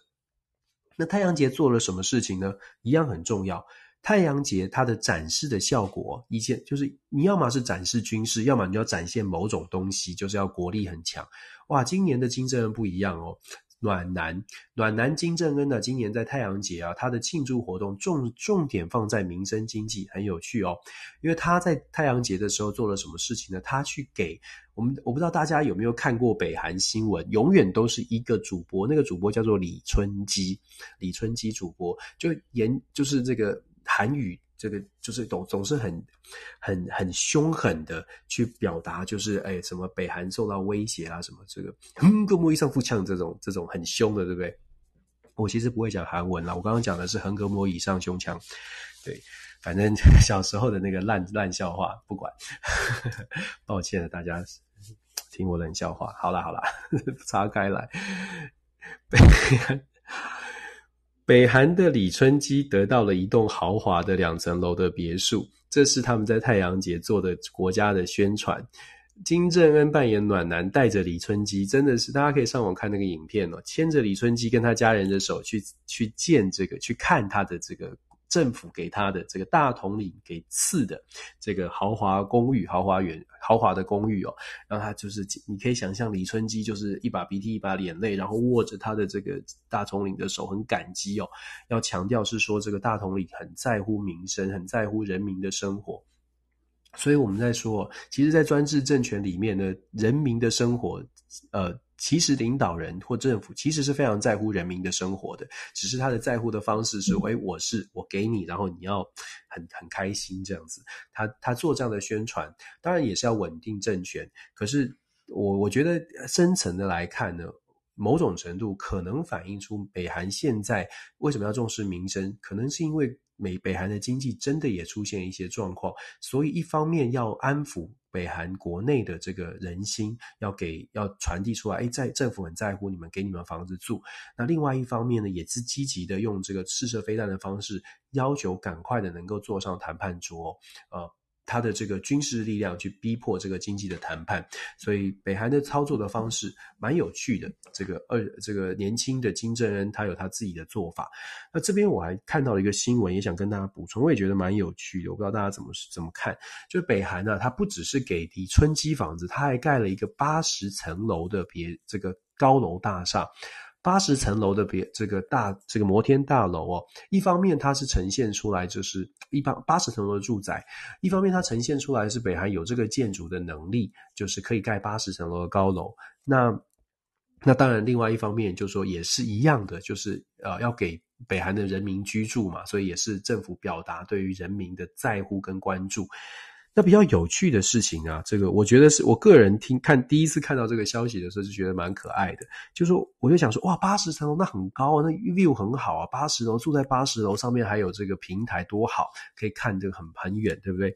那太阳节做了什么事情呢？一样很重要。太阳节它的展示的效果，一件就是你要么是展示军事，要么你就要展现某种东西，就是要国力很强。哇，今年的金正恩不一样哦。暖男，暖男金正恩呢？今年在太阳节啊，他的庆祝活动重重点放在民生经济，很有趣哦。因为他在太阳节的时候做了什么事情呢？他去给我们，我不知道大家有没有看过北韩新闻，永远都是一个主播，那个主播叫做李春基，李春基主播就言就是这个韩语。这个就是总总是很、很、很凶狠的去表达，就是哎，什么北韩受到威胁啊，什么这个哼，格摩一上腹腔这种这种很凶的，对不对？我其实不会讲韩文啦，我刚刚讲的是横膈膜以上胸腔，对，反正 小时候的那个烂烂笑话，不管，抱歉了，大家听我冷笑话。好啦好啦，岔开来。北韩的李春基得到了一栋豪华的两层楼的别墅，这是他们在太阳节做的国家的宣传。金正恩扮演暖男，带着李春基，真的是大家可以上网看那个影片哦，牵着李春基跟他家人的手去去见这个，去看他的这个。政府给他的这个大统领给赐的这个豪华公寓、豪华园、豪华的公寓哦，让他就是你可以想象李春基就是一把鼻涕一把眼泪，然后握着他的这个大统领的手，很感激哦。要强调是说这个大统领很在乎民生，很在乎人民的生活。所以我们在说，其实，在专制政权里面呢，人民的生活，呃。其实领导人或政府其实是非常在乎人民的生活的，只是他的在乎的方式是：诶，我是我给你，然后你要很很开心这样子。他他做这样的宣传，当然也是要稳定政权。可是我我觉得深层的来看呢，某种程度可能反映出北韩现在为什么要重视民生，可能是因为美北韩的经济真的也出现一些状况，所以一方面要安抚。北韩国内的这个人心要给要传递出来，诶，在政府很在乎你们，给你们房子住。那另外一方面呢，也是积极的用这个试射飞弹的方式，要求赶快的能够坐上谈判桌，呃。他的这个军事力量去逼迫这个经济的谈判，所以北韩的操作的方式蛮有趣的。这个二这个年轻的金正恩他有他自己的做法。那这边我还看到了一个新闻，也想跟大家补充，我也觉得蛮有趣的。我不知道大家怎么怎么看？就是北韩呢，它不只是给李春姬房子，它还盖了一个八十层楼的别这个高楼大厦。八十层楼的别这个大这个摩天大楼哦，一方面它是呈现出来就是一般八十层楼的住宅，一方面它呈现出来是北韩有这个建筑的能力，就是可以盖八十层楼的高楼。那那当然，另外一方面就是说也是一样的，就是呃要给北韩的人民居住嘛，所以也是政府表达对于人民的在乎跟关注。那比较有趣的事情啊，这个我觉得是我个人听看第一次看到这个消息的时候，就觉得蛮可爱的。就是说，我就想说，哇，八十层楼那很高啊，那 view 很好啊，八十楼住在八十楼上面还有这个平台多好，可以看这个很很远，对不对？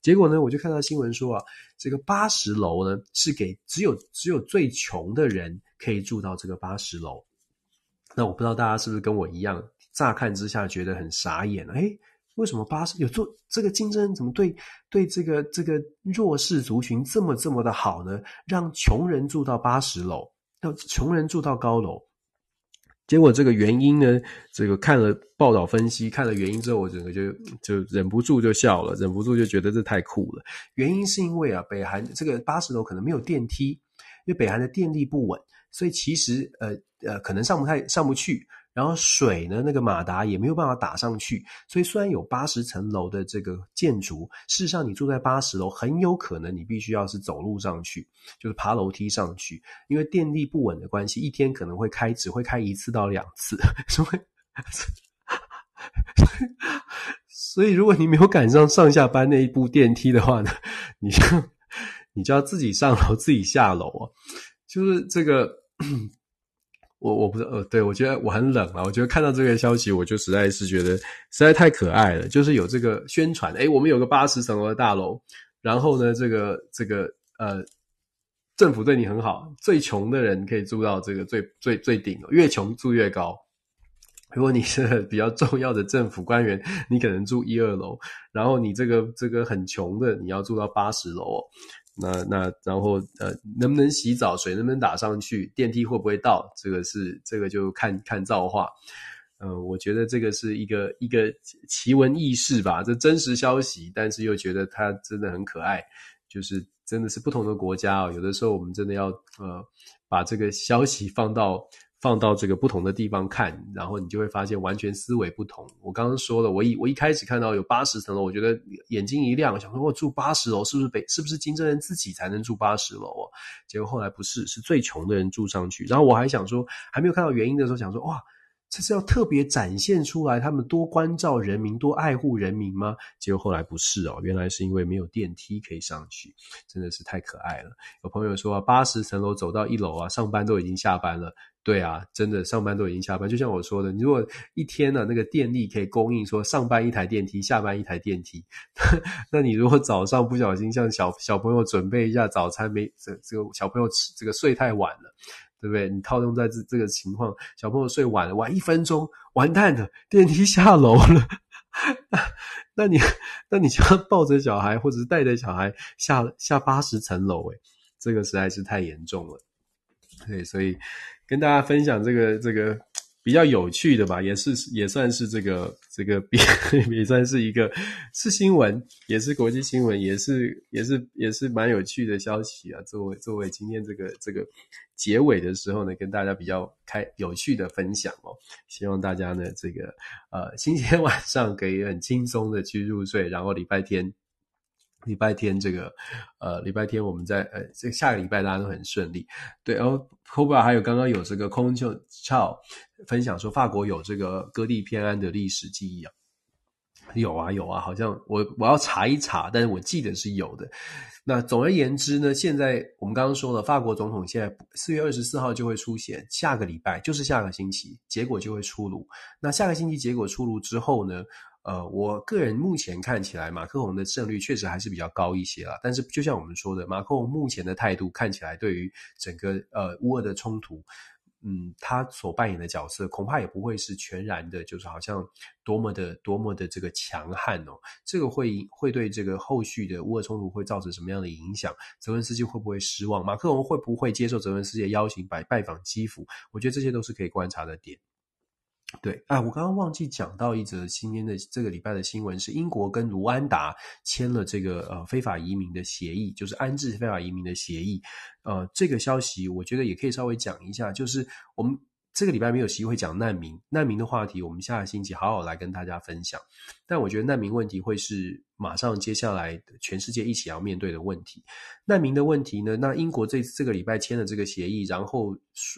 结果呢，我就看到新闻说啊，这个八十楼呢是给只有只有最穷的人可以住到这个八十楼。那我不知道大家是不是跟我一样，乍看之下觉得很傻眼，诶为什么八十有做这个竞争怎么对对这个这个弱势族群这么这么的好呢？让穷人住到八十楼，让穷人住到高楼。结果这个原因呢，这个看了报道分析，看了原因之后，我整个就就忍不住就笑了，忍不住就觉得这太酷了。原因是因为啊，北韩这个八十楼可能没有电梯，因为北韩的电力不稳，所以其实呃呃可能上不太上不去。然后水呢，那个马达也没有办法打上去，所以虽然有八十层楼的这个建筑，事实上你住在八十楼，很有可能你必须要是走路上去，就是爬楼梯上去，因为电力不稳的关系，一天可能会开，只会开一次到两次，所以，所以如果你没有赶上上下班那一部电梯的话呢，你就你就要自己上楼，自己下楼啊，就是这个。我我不是，呃，对，我觉得我很冷啊。我觉得看到这个消息，我就实在是觉得实在太可爱了。就是有这个宣传，诶，我们有个八十层楼的大楼，然后呢，这个这个呃，政府对你很好，最穷的人可以住到这个最最最顶，越穷住越高。如果你是比较重要的政府官员，你可能住一二楼，然后你这个这个很穷的，你要住到八十楼哦。那那然后呃，能不能洗澡？水能不能打上去？电梯会不会到？这个是这个就看看造化。嗯、我觉得这个是一个一个奇闻异事吧，这真实消息，但是又觉得它真的很可爱。就是真的是不同的国家哦，有的时候我们真的要呃把这个消息放到。放到这个不同的地方看，然后你就会发现完全思维不同。我刚刚说了，我一我一开始看到有八十层楼，我觉得眼睛一亮，想说我住八十楼是不是北是不是金正恩自己才能住八十楼哦？结果后来不是，是最穷的人住上去。然后我还想说，还没有看到原因的时候，想说哇，这是要特别展现出来他们多关照人民、多爱护人民吗？结果后来不是哦，原来是因为没有电梯可以上去，真的是太可爱了。有朋友说，八十层楼走到一楼啊，上班都已经下班了。对啊，真的上班都已经下班，就像我说的，你如果一天呢、那个电力可以供应说上班一台电梯，下班一台电梯，那你如果早上不小心像小小朋友准备一下早餐没这这个小朋友吃这个睡太晚了，对不对？你套用在这这个情况，小朋友睡晚了，晚一分钟完蛋了，电梯下楼了，那你那你就要抱着小孩，或者是带着小孩下下八十层楼，诶，这个实在是太严重了。对，所以跟大家分享这个这个。比较有趣的吧，也是也算是这个这个 也算是一个是新闻，也是国际新闻，也是也是也是蛮有趣的消息啊。作为作为今天这个这个结尾的时候呢，跟大家比较开有趣的分享哦。希望大家呢这个呃星期天晚上可以很轻松的去入睡，然后礼拜天。礼拜天这个，呃，礼拜天我们在呃，这下个礼拜大家都很顺利，对。然后 Cobra 还有刚刚有这个空就超分享说，法国有这个割地偏安的历史记忆啊，有啊有啊，好像我我要查一查，但是我记得是有的。那总而言之呢，现在我们刚刚说了，法国总统现在四月二十四号就会出现，下个礼拜就是下个星期，结果就会出炉。那下个星期结果出炉之后呢？呃，我个人目前看起来，马克龙的胜率确实还是比较高一些啦。但是，就像我们说的，马克龙目前的态度看起来，对于整个呃乌俄的冲突，嗯，他所扮演的角色恐怕也不会是全然的，就是好像多么的多么的这个强悍哦。这个会会对这个后续的乌俄冲突会造成什么样的影响？泽文斯基会不会失望？马克龙会不会接受泽文斯基的邀请，拜拜访基辅？我觉得这些都是可以观察的点。对，啊，我刚刚忘记讲到一则今天的这个礼拜的新闻，是英国跟卢安达签了这个呃非法移民的协议，就是安置非法移民的协议。呃，这个消息我觉得也可以稍微讲一下，就是我们。这个礼拜没有机会讲难民，难民的话题，我们下个星期好好来跟大家分享。但我觉得难民问题会是马上接下来全世界一起要面对的问题。难民的问题呢，那英国这这个礼拜签了这个协议，然后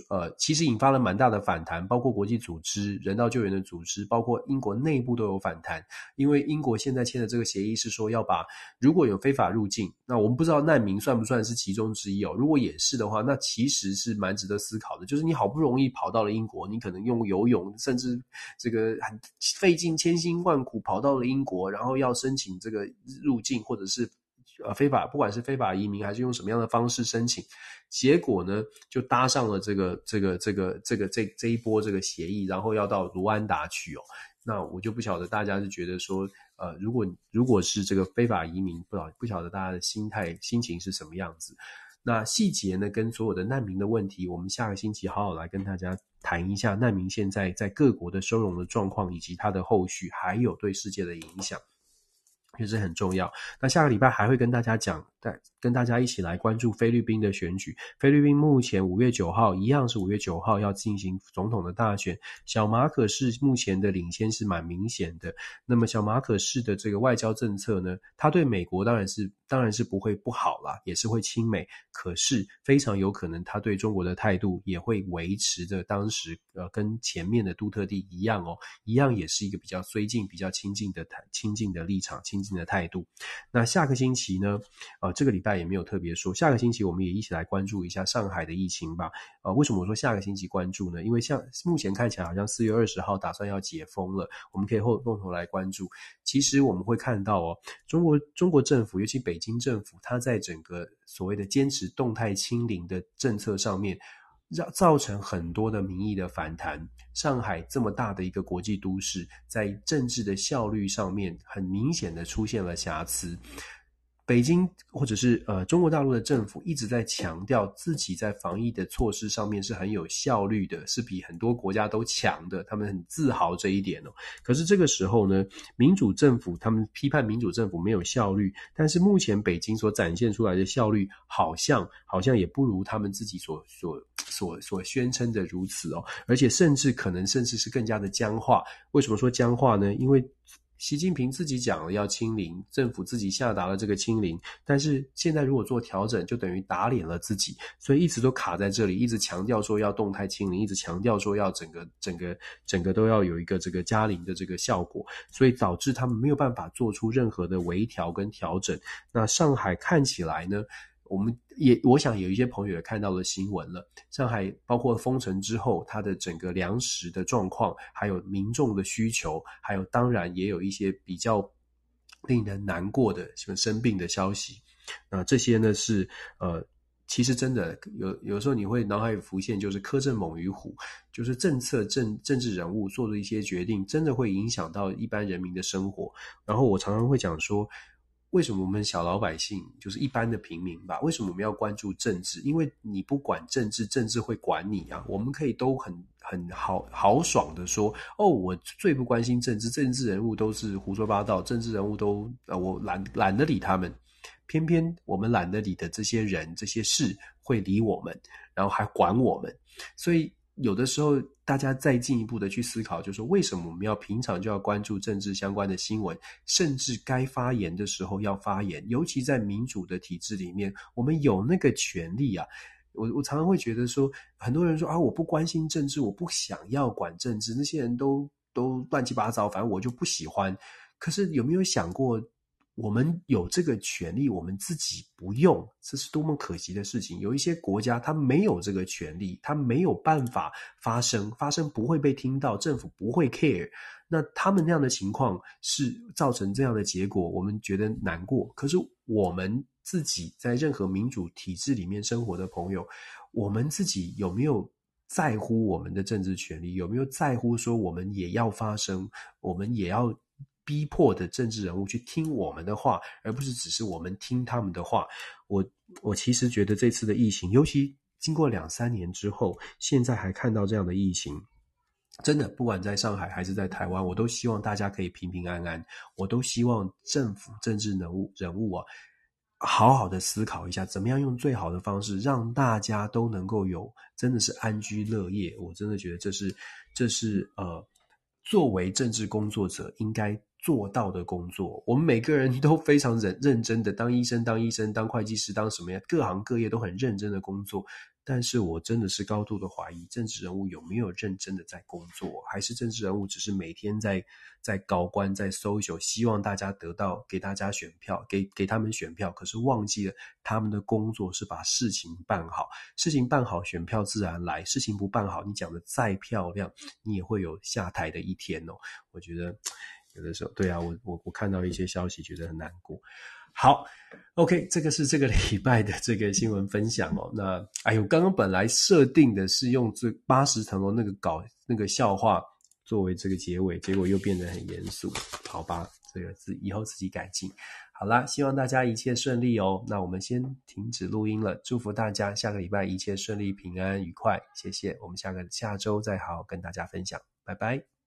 呃，其实引发了蛮大的反弹，包括国际组织、人道救援的组织，包括英国内部都有反弹。因为英国现在签的这个协议是说要把如果有非法入境，那我们不知道难民算不算是其中之一哦。如果也是的话，那其实是蛮值得思考的，就是你好不容易跑到了。英国，你可能用游泳，甚至这个很费尽千辛万苦跑到了英国，然后要申请这这个入境，或者是呃非法，不管是非法移民还是用什么样的方式申请，结果呢就搭上了这个这个这个这个这这一波这个协议，然后要到卢安达去哦。那我就不晓得大家是觉得说，呃，如果如果是这个非法移民，不晓不晓得大家的心态心情是什么样子。那细节呢，跟所有的难民的问题，我们下个星期好好来跟大家谈一下难民现在在各国的收容的状况，以及它的后续，还有对世界的影响。确实很重要。那下个礼拜还会跟大家讲，带跟大家一起来关注菲律宾的选举。菲律宾目前五月九号一样是五月九号要进行总统的大选。小马可是目前的领先是蛮明显的。那么小马可是的这个外交政策呢，他对美国当然是当然是不会不好啦，也是会亲美。可是非常有可能他对中国的态度也会维持着当时呃跟前面的杜特地一样哦，一样也是一个比较绥靖、比较亲近的谈亲近的立场亲的态度。那下个星期呢？呃，这个礼拜也没有特别说。下个星期我们也一起来关注一下上海的疫情吧。呃，为什么我说下个星期关注呢？因为像目前看起来好像四月二十号打算要解封了，我们可以后共同来关注。其实我们会看到哦，中国中国政府，尤其北京政府，它在整个所谓的坚持动态清零的政策上面。让造成很多的民意的反弹。上海这么大的一个国际都市，在政治的效率上面，很明显的出现了瑕疵。北京或者是呃中国大陆的政府一直在强调自己在防疫的措施上面是很有效率的，是比很多国家都强的，他们很自豪这一点哦。可是这个时候呢，民主政府他们批判民主政府没有效率，但是目前北京所展现出来的效率，好像好像也不如他们自己所所所所宣称的如此哦，而且甚至可能甚至是更加的僵化。为什么说僵化呢？因为习近平自己讲了要清零，政府自己下达了这个清零，但是现在如果做调整，就等于打脸了自己，所以一直都卡在这里，一直强调说要动态清零，一直强调说要整个整个整个都要有一个这个加零的这个效果，所以导致他们没有办法做出任何的微调跟调整。那上海看起来呢？我们也，我想有一些朋友也看到了新闻了。上海包括封城之后，它的整个粮食的状况，还有民众的需求，还有当然也有一些比较令人难过的，什么生病的消息。那这些呢是呃。其实真的有有时候你会脑海里浮现，就是苛政猛于虎，就是政策政政治人物做的一些决定，真的会影响到一般人民的生活。然后我常常会讲说，为什么我们小老百姓，就是一般的平民吧，为什么我们要关注政治？因为你不管政治，政治会管你啊。我们可以都很很豪豪爽的说，哦，我最不关心政治，政治人物都是胡说八道，政治人物都呃，我懒懒得理他们。偏偏我们懒得理的这些人、这些事会理我们，然后还管我们。所以有的时候，大家再进一步的去思考，就是，为什么我们要平常就要关注政治相关的新闻，甚至该发言的时候要发言？尤其在民主的体制里面，我们有那个权利啊。我我常常会觉得说，很多人说啊，我不关心政治，我不想要管政治，那些人都都乱七八糟，反正我就不喜欢。可是有没有想过？我们有这个权利，我们自己不用，这是多么可惜的事情。有一些国家，他没有这个权利，他没有办法发声，发声不会被听到，政府不会 care。那他们那样的情况是造成这样的结果，我们觉得难过。可是我们自己在任何民主体制里面生活的朋友，我们自己有没有在乎我们的政治权利？有没有在乎说我们也要发声，我们也要？逼迫的政治人物去听我们的话，而不是只是我们听他们的话。我我其实觉得这次的疫情，尤其经过两三年之后，现在还看到这样的疫情，真的不管在上海还是在台湾，我都希望大家可以平平安安。我都希望政府、政治人物人物啊，好好的思考一下，怎么样用最好的方式，让大家都能够有真的是安居乐业。我真的觉得这是这是呃，作为政治工作者应该。做到的工作，我们每个人 都非常认认真的当医生、当医生、当会计师、当什么呀？各行各业都很认真的工作。但是我真的是高度的怀疑，政治人物有没有认真的在工作，还是政治人物只是每天在在高官在 social，希望大家得到给大家选票，给给他们选票，可是忘记了他们的工作是把事情办好，事情办好，选票自然来；事情不办好，你讲的再漂亮，你也会有下台的一天哦。我觉得。有的时候，对啊，我我我看到一些消息，觉得很难过。好，OK，这个是这个礼拜的这个新闻分享哦。那哎呦，刚刚本来设定的是用这八十层楼那个搞那个笑话作为这个结尾，结果又变得很严肃。好吧，这个自以后自己改进。好啦，希望大家一切顺利哦。那我们先停止录音了，祝福大家下个礼拜一切顺利、平安、愉快。谢谢，我们下个下周再好好跟大家分享，拜拜。